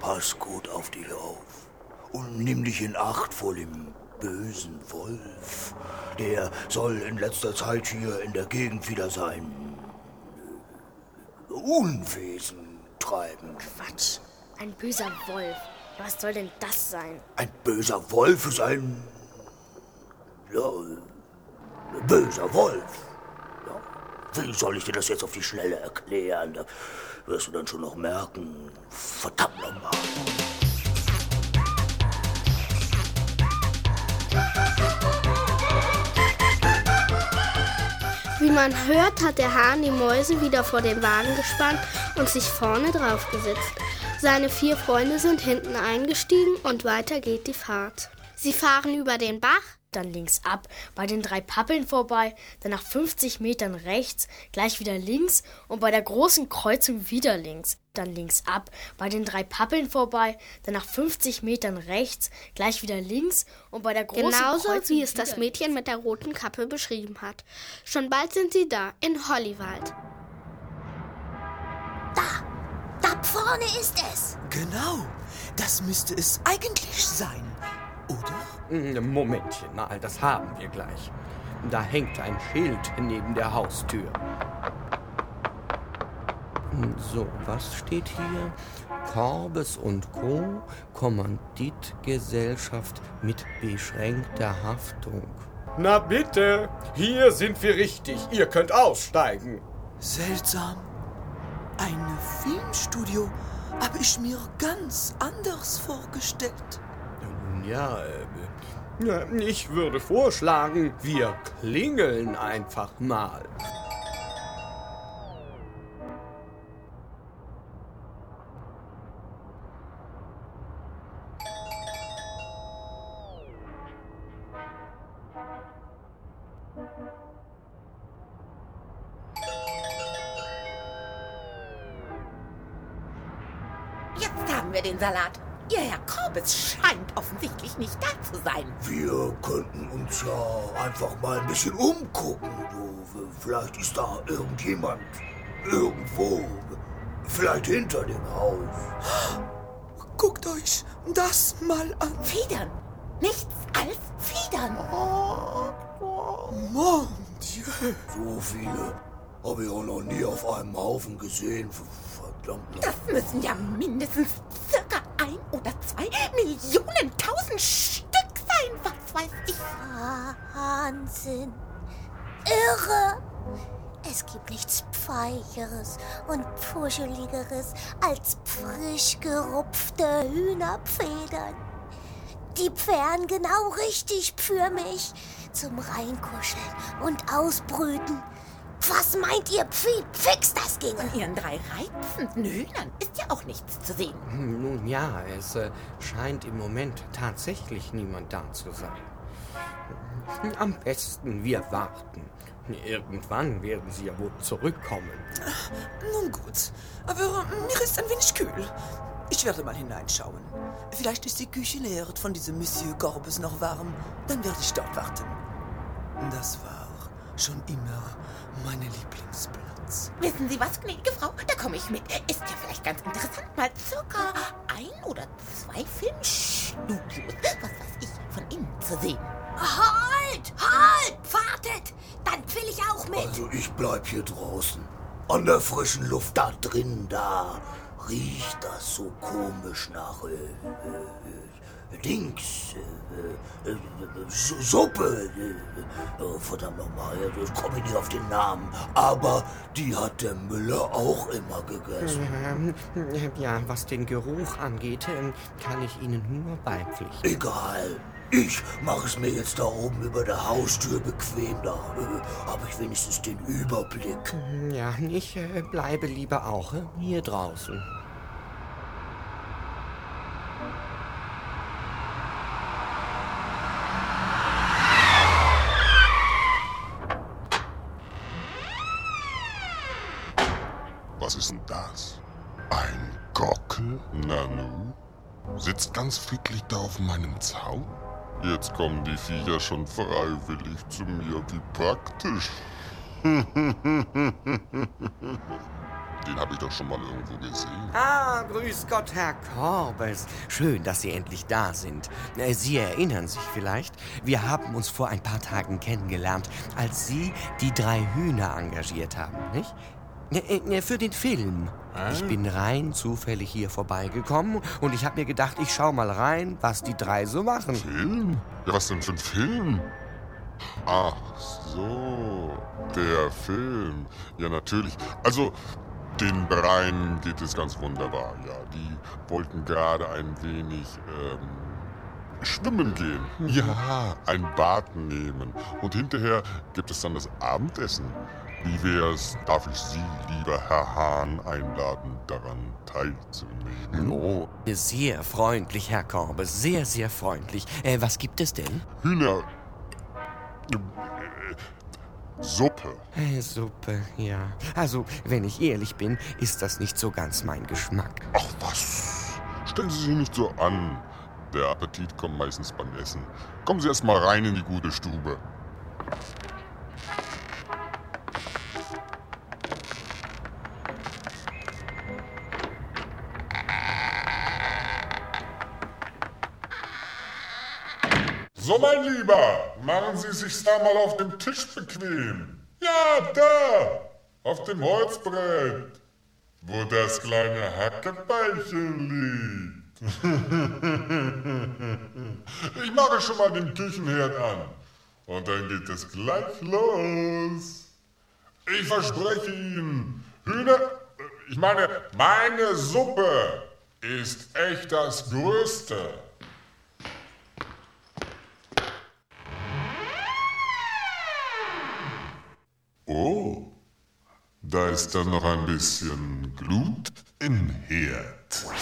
S13: pass gut auf dich auf. Und nimm dich in Acht vor dem bösen Wolf. Der soll in letzter Zeit hier in der Gegend wieder sein Unwesen treiben.
S15: Quatsch. Ein böser Wolf. Was soll denn das sein?
S13: Ein böser Wolf ist ein. Ja, ein böser Wolf. Ja. Wie soll ich dir das jetzt auf die Schnelle erklären? Da wirst du dann schon noch merken. Verdammt nochmal.
S15: Wie man hört, hat der Hahn die Mäuse wieder vor den Wagen gespannt und sich vorne drauf gesetzt. Seine vier Freunde sind hinten eingestiegen und weiter geht die Fahrt. Sie fahren über den Bach, dann links ab, bei den drei Pappeln vorbei, dann nach 50 Metern rechts, gleich wieder links und bei der großen Kreuzung wieder links, dann links ab, bei den drei Pappeln vorbei, dann nach 50 Metern rechts, gleich wieder links und bei der großen
S1: Genauso
S15: Kreuzung
S1: wie es das Mädchen mit der roten Kappe beschrieben hat. Schon bald sind sie da, in Hollywald.
S10: Da vorne ist es.
S9: Genau, das müsste es eigentlich sein, oder?
S5: Mm, Momentchen mal, das haben wir gleich. Da hängt ein Schild neben der Haustür. So, was steht hier? Korbes und Co. Kommanditgesellschaft mit beschränkter Haftung. Na bitte, hier sind wir richtig. Ihr könnt aussteigen.
S9: Seltsam. Filmstudio habe ich mir ganz anders vorgestellt.
S5: Ja, äh, ja, ich würde vorschlagen, wir klingeln einfach mal.
S12: Salat. Ihr Herr Korbes scheint offensichtlich nicht da zu sein.
S13: Wir könnten uns ja einfach mal ein bisschen umgucken. Du, vielleicht ist da irgendjemand. Irgendwo. Vielleicht hinter dem Haus.
S9: Guckt euch das mal an.
S12: Federn. Nichts als Federn.
S9: Mon Dieu.
S13: So viele habe ich auch noch nie auf einem Haufen gesehen.
S12: Das müssen ja mindestens circa ein oder zwei Millionen tausend Stück sein. Was weiß ich.
S11: Wahnsinn. Irre. Es gibt nichts Pfeicheres und Puscheligeres als frisch gerupfte Hühnerfedern. Die wären genau richtig für mich zum Reinkuscheln und Ausbrüten. Was meint ihr, Pfi? Fix das ginge?
S12: Von ihren drei reizenden Hühnern ist ja auch nichts zu sehen.
S5: Hm, Nun ja, es äh, scheint im Moment tatsächlich niemand da zu sein. Am besten wir warten. Irgendwann werden sie ja wohl zurückkommen.
S9: Nun gut, aber mir ist ein wenig kühl. Ich werde mal hineinschauen. Vielleicht ist die Küche leer von diesem Monsieur Gorbes noch warm. Dann werde ich dort warten. Das war schon immer mein Lieblingsplatz.
S12: Wissen Sie was, gnädige Frau? Da komme ich mit. Ist ja vielleicht ganz interessant, mal circa ein oder zwei Filmstudios, was weiß ich, von innen zu sehen.
S10: Halt! Halt! Wartet! Dann will ich auch mit.
S13: Also ich bleib hier draußen. An der frischen Luft da drin, da riecht das so komisch nach äh, äh, Dings. Äh, äh, Su- Suppe. Äh, oh, verdammt nochmal, ich komme nicht auf den Namen. Aber die hat der Müller auch immer gegessen.
S5: Ähm, ja, was den Geruch angeht, kann ich Ihnen nur beipflichten.
S13: Egal. Ich mache es mir jetzt da oben über der Haustür bequem. Da äh, habe ich wenigstens den Überblick.
S5: Ja, ich äh, bleibe lieber auch äh, hier draußen.
S7: Ist denn das? Ein Gockel, Nanu? Sitzt ganz friedlich da auf meinem Zaun? Jetzt kommen die Viecher schon freiwillig zu mir, wie praktisch. Den habe ich doch schon mal irgendwo gesehen.
S5: Ah, grüß Gott, Herr Korbes. Schön, dass Sie endlich da sind. Äh, Sie erinnern sich vielleicht, wir haben uns vor ein paar Tagen kennengelernt, als Sie die drei Hühner engagiert haben, nicht? Äh, äh, Für den Film. Ich bin rein zufällig hier vorbeigekommen und ich habe mir gedacht, ich schau mal rein, was die drei so machen.
S7: Film? Ja, was denn für ein Film? Ach so, der Film. Ja, natürlich. Also, den dreien geht es ganz wunderbar. Ja, die wollten gerade ein wenig ähm, schwimmen gehen. Ja, ein Bad nehmen. Und hinterher gibt es dann das Abendessen. Wie wär's, darf ich Sie, lieber Herr Hahn, einladen, daran teilzunehmen?
S5: Oh, sehr freundlich, Herr Korbes, sehr, sehr freundlich. Äh, was gibt es denn?
S7: Hühner. äh, Suppe.
S5: Äh, Suppe, ja. Also, wenn ich ehrlich bin, ist das nicht so ganz mein Geschmack.
S7: Ach was, stellen Sie sich nicht so an. Der Appetit kommt meistens beim Essen. Kommen Sie erst mal rein in die gute Stube. So, mein Lieber, machen Sie sich da mal auf dem Tisch bequem. Ja, da, auf dem Holzbrett, wo das kleine Hackebeilchen liegt. ich mache schon mal den Küchenherd an. Und dann geht es gleich los. Ich verspreche Ihnen, Hühner, ich meine, meine Suppe ist echt das Größte. Oh, da ist dann noch ein bisschen Glut im Herd.
S3: Mon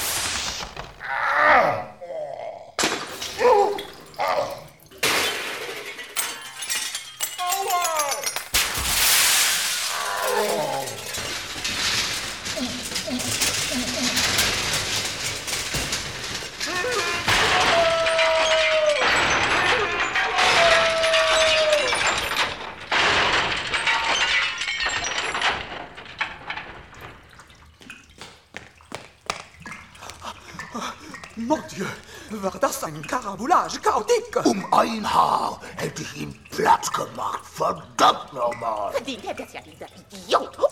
S3: Dieu, war das ein Karaboulage chaotique?
S13: Um ein Haar hätte ich ihn platt gemacht. Verdammt nochmal.
S12: Verdient hätte es ja dieser Idiot. Oh,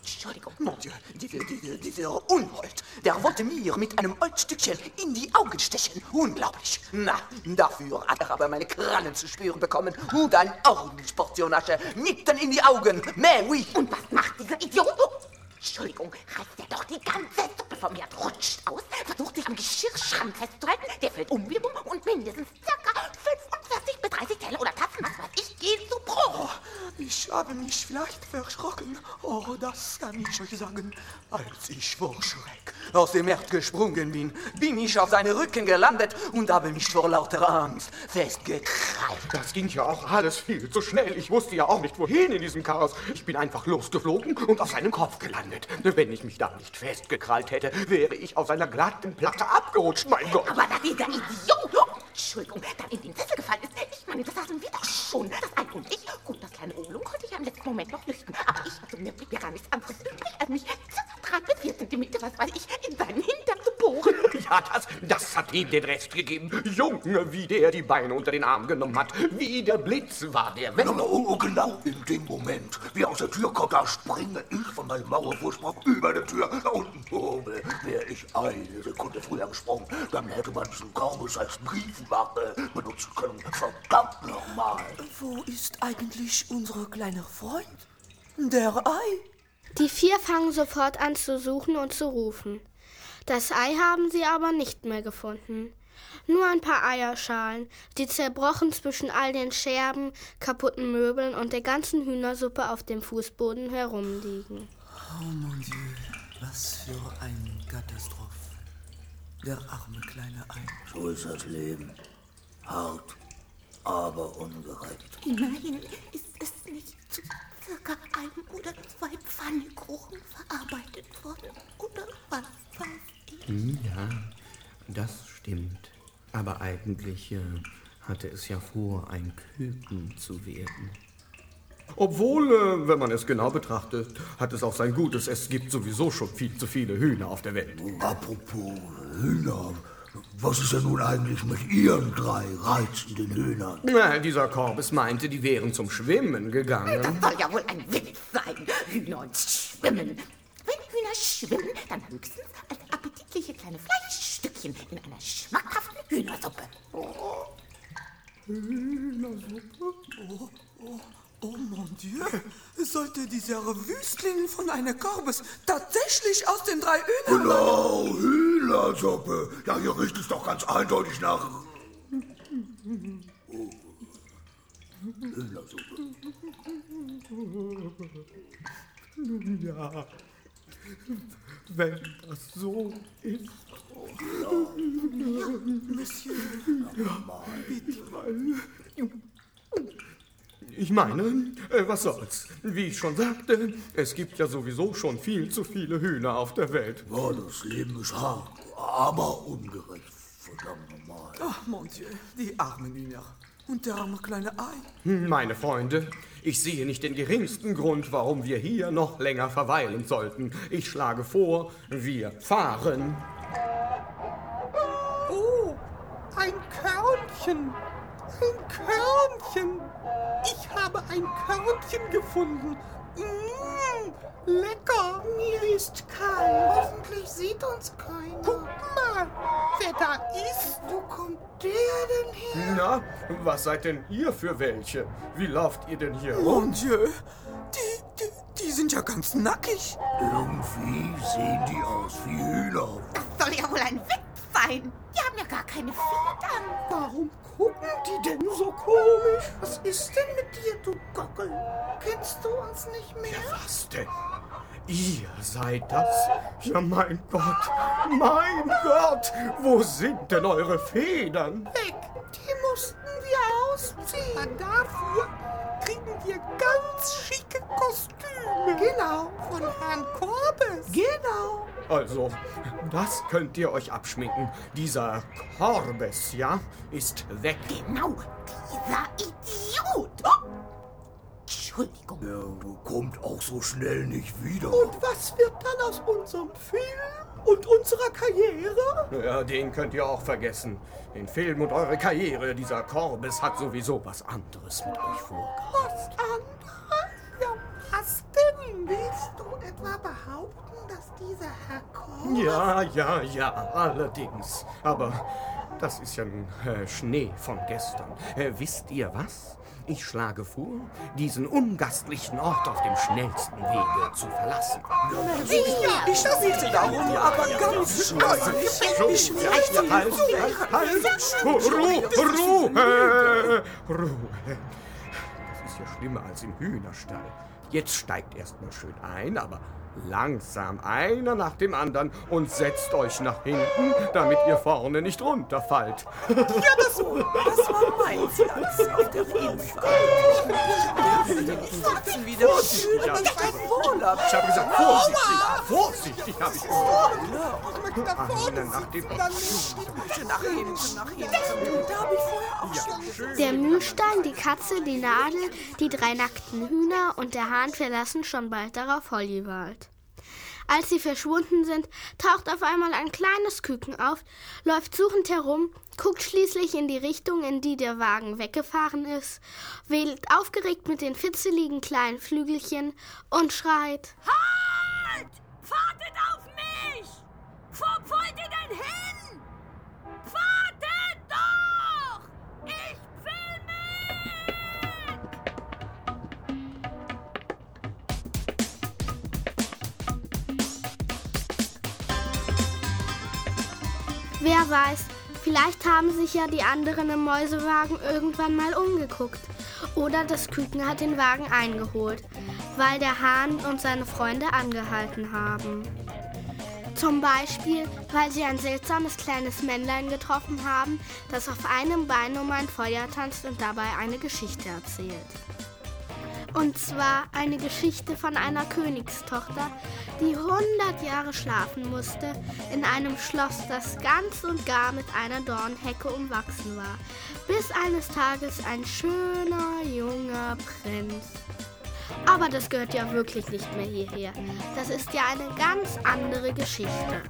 S12: Entschuldigung.
S3: Mon Dieu, dieser, dieser, dieser Unhold, der wollte mir mit einem Holzstückchen in die Augen stechen. Unglaublich. Na, dafür hat er aber meine Krallen zu spüren bekommen und ein ordentlich Portion Asche mitten in die Augen. Mais oui.
S12: Und was macht dieser Idiot? Oh, Entschuldigung, reißt er doch die ganze Suppe vom Herd, rutscht aus, versucht sich am Geschirrschrank festzuhalten, der fällt um wie und mindestens circa 45 bis 30 Teller oder Tassen, was ich, gehen zu Bruch.
S3: Ich habe mich vielleicht verschrocken. Oh, das kann ich euch sagen. Als ich vor Schreck aus dem Herd gesprungen bin, bin ich auf seinen Rücken gelandet und habe mich vor lauter Angst festgekrallt.
S5: Das ging ja auch alles viel zu schnell. Ich wusste ja auch nicht, wohin in diesem Chaos. Ich bin einfach losgeflogen und auf seinem Kopf gelandet. Wenn ich mich da nicht festgekrallt hätte, wäre ich auf seiner glatten Platte abgerutscht, mein Gott.
S12: Aber da dieser Idiot, oh, Entschuldigung, dann in den Sessel gefallen ist, ich meine, das hatten wir doch schon, das Ei und ich. Gut, das kleine Ohlung konnte ich ja im letzten Moment noch lüften, aber ich hatte mir blieb ja gar nichts anderes übrig, als mich drei bis vier Zentimeter, was weiß ich, in seinen Hintern zu bohren.
S5: Ja, das, das hat ihm den Rest gegeben. Junge, wie der die Beine unter den Arm genommen hat. Wie der Blitz war der weg.
S13: Oh, oh, genau in dem Moment, wie er aus der Tür kommt, da springe ich von meinem Mauervorsprung über die Tür. Da unten oben wäre ich eine Sekunde früher gesprungen. Dann hätte man diesen Korbus als Briefmarke benutzen können. Verdammt nochmal.
S9: Wo ist eigentlich unser kleiner Freund? Der Ei?
S1: Die vier fangen sofort an zu suchen und zu rufen. Das Ei haben sie aber nicht mehr gefunden. Nur ein paar Eierschalen, die zerbrochen zwischen all den Scherben, kaputten Möbeln und der ganzen Hühnersuppe auf dem Fußboden herumliegen.
S9: Oh mon Dieu, was für eine Katastrophe. Der arme kleine Ei.
S13: So ist das Leben. Hart, aber ungerecht.
S11: Immerhin ist es nicht zu circa ein oder zwei Pfannkuchen verarbeitet worden. Oder was weiß ich.
S5: Ja, das stimmt. Aber eigentlich äh, hatte es ja vor, ein Küken zu werden. Obwohl, äh, wenn man es genau betrachtet, hat es auch sein Gutes. Es gibt sowieso schon viel zu viele Hühner auf der Welt.
S13: Apropos Hühner, was ist denn nun eigentlich mit Ihren drei reizenden Hühnern?
S5: Na, dieser Korbes meinte, die wären zum Schwimmen gegangen.
S12: Das soll ja wohl ein Witz sein. Hühner und Schwimmen. Wenn Hühner schwimmen, dann höchstens als appetitliche kleine Fleischstückchen in einer schmackhaften Hühnersuppe.
S3: Hühnersuppe? Oh, oh, oh mon Dieu. Sollte dieser Wüstling von einer Korbes tatsächlich aus den drei Hühnern...
S13: Genau, Hühnersuppe. Ja, hier riecht es doch ganz eindeutig nach... Oh. Hühnersuppe.
S5: Nun ja, wenn das so ist.
S3: Monsieur,
S5: bitte Ich meine, äh, was soll's? Wie ich schon sagte, es gibt ja sowieso schon viel zu viele Hühner auf der Welt.
S13: Ja, das Leben ist hart, aber ungerecht. Verdammt nochmal.
S3: Ach, mon Dieu, die armen Hühner. Und der arme kleine Ei.
S5: Meine Freunde, ich sehe nicht den geringsten Grund, warum wir hier noch länger verweilen sollten. Ich schlage vor, wir fahren.
S2: Oh, ein Körnchen. Ein Körnchen. Ich habe ein Körnchen gefunden. Mmh, lecker. Mir ist kalt. Hoffentlich sieht uns keiner. Guck mal, wer da ist. Wo kommt der denn her?
S5: Na, was seid denn ihr für welche? Wie lauft ihr denn hier
S3: Mon
S5: rum?
S3: Dieu, die, die,
S9: Die sind ja ganz nackig.
S13: Irgendwie sehen die aus wie Hühner.
S12: Das soll ja wohl ein Witz sein. Die haben ja gar keine Federn.
S2: Warum gucken die denn so komisch? Was ist denn mit dir, du Gockel? Kennst du uns nicht mehr?
S5: Was denn? Ihr seid das? Ja, mein Gott, mein Gott, wo sind denn eure Federn?
S2: Weg! Die mussten wir ausziehen. Aber dafür kriegen wir ganz schicke Kostüme. Genau, von Herrn Korbes. Genau.
S5: Also, das könnt ihr euch abschminken. Dieser Korbes, ja, ist weg.
S12: Genau, dieser Idiot. Oh. Entschuldigung.
S13: Der kommt auch so schnell nicht wieder.
S2: Und was wird dann aus unserem Film und unserer Karriere?
S5: Ja, den könnt ihr auch vergessen. Den Film und eure Karriere. Dieser Korbes hat sowieso was anderes mit euch vor.
S2: Was anderes? Ja, was denn? Willst du etwa behaupten, dass dieser Herr Korbes...
S5: Ja, ja, ja, allerdings. Aber das ist ja nun äh, Schnee von gestern. Äh, wisst ihr was? Ich schlage vor, diesen ungastlichen Ort auf dem schnellsten Wege zu verlassen.
S9: Ich, ich bitte darum, aber ganz schnell.
S5: Ich halt, halt, halt. Ruhe, Ruhe, Ruhe. Das ist ja schlimmer als im Hühnerstall. Jetzt steigt erstmal schön ein, aber langsam einer nach dem anderen und setzt euch nach hinten, damit ihr vorne nicht runterfallt.
S9: Ja, das, das war mein Platz auf der Hinfahrt. Ich wieder
S5: Vorsichtig, hab ich gesagt. Ich habe gesagt, vorsichtig, vorsichtig, habe ich gesagt. Nach dem
S9: Bitte nach nach hinten. Da habe ich vorher auch schon
S1: Der Mühlstein, die Katze, die Nadel, die drei nackten Hühner und der Hahn verlassen schon bald darauf Hollywald. Als sie verschwunden sind, taucht auf einmal ein kleines Küken auf, läuft suchend herum, guckt schließlich in die Richtung, in die der Wagen weggefahren ist, wählt aufgeregt mit den fitzeligen kleinen Flügelchen und schreit:
S10: Halt! Wartet auf mich! Wo wollt ihr denn hin? Wartet doch! Ich will mit!
S1: Wer weiß, vielleicht haben sich ja die anderen im Mäusewagen irgendwann mal umgeguckt. Oder das Küken hat den Wagen eingeholt, weil der Hahn und seine Freunde angehalten haben. Zum Beispiel, weil sie ein seltsames kleines Männlein getroffen haben, das auf einem Bein um ein Feuer tanzt und dabei eine Geschichte erzählt. Und zwar eine Geschichte von einer Königstochter, die 100 Jahre schlafen musste in einem Schloss, das ganz und gar mit einer Dornhecke umwachsen war, bis eines Tages ein schöner junger Prinz. Aber das gehört ja wirklich nicht mehr hierher. Das ist ja eine ganz andere Geschichte.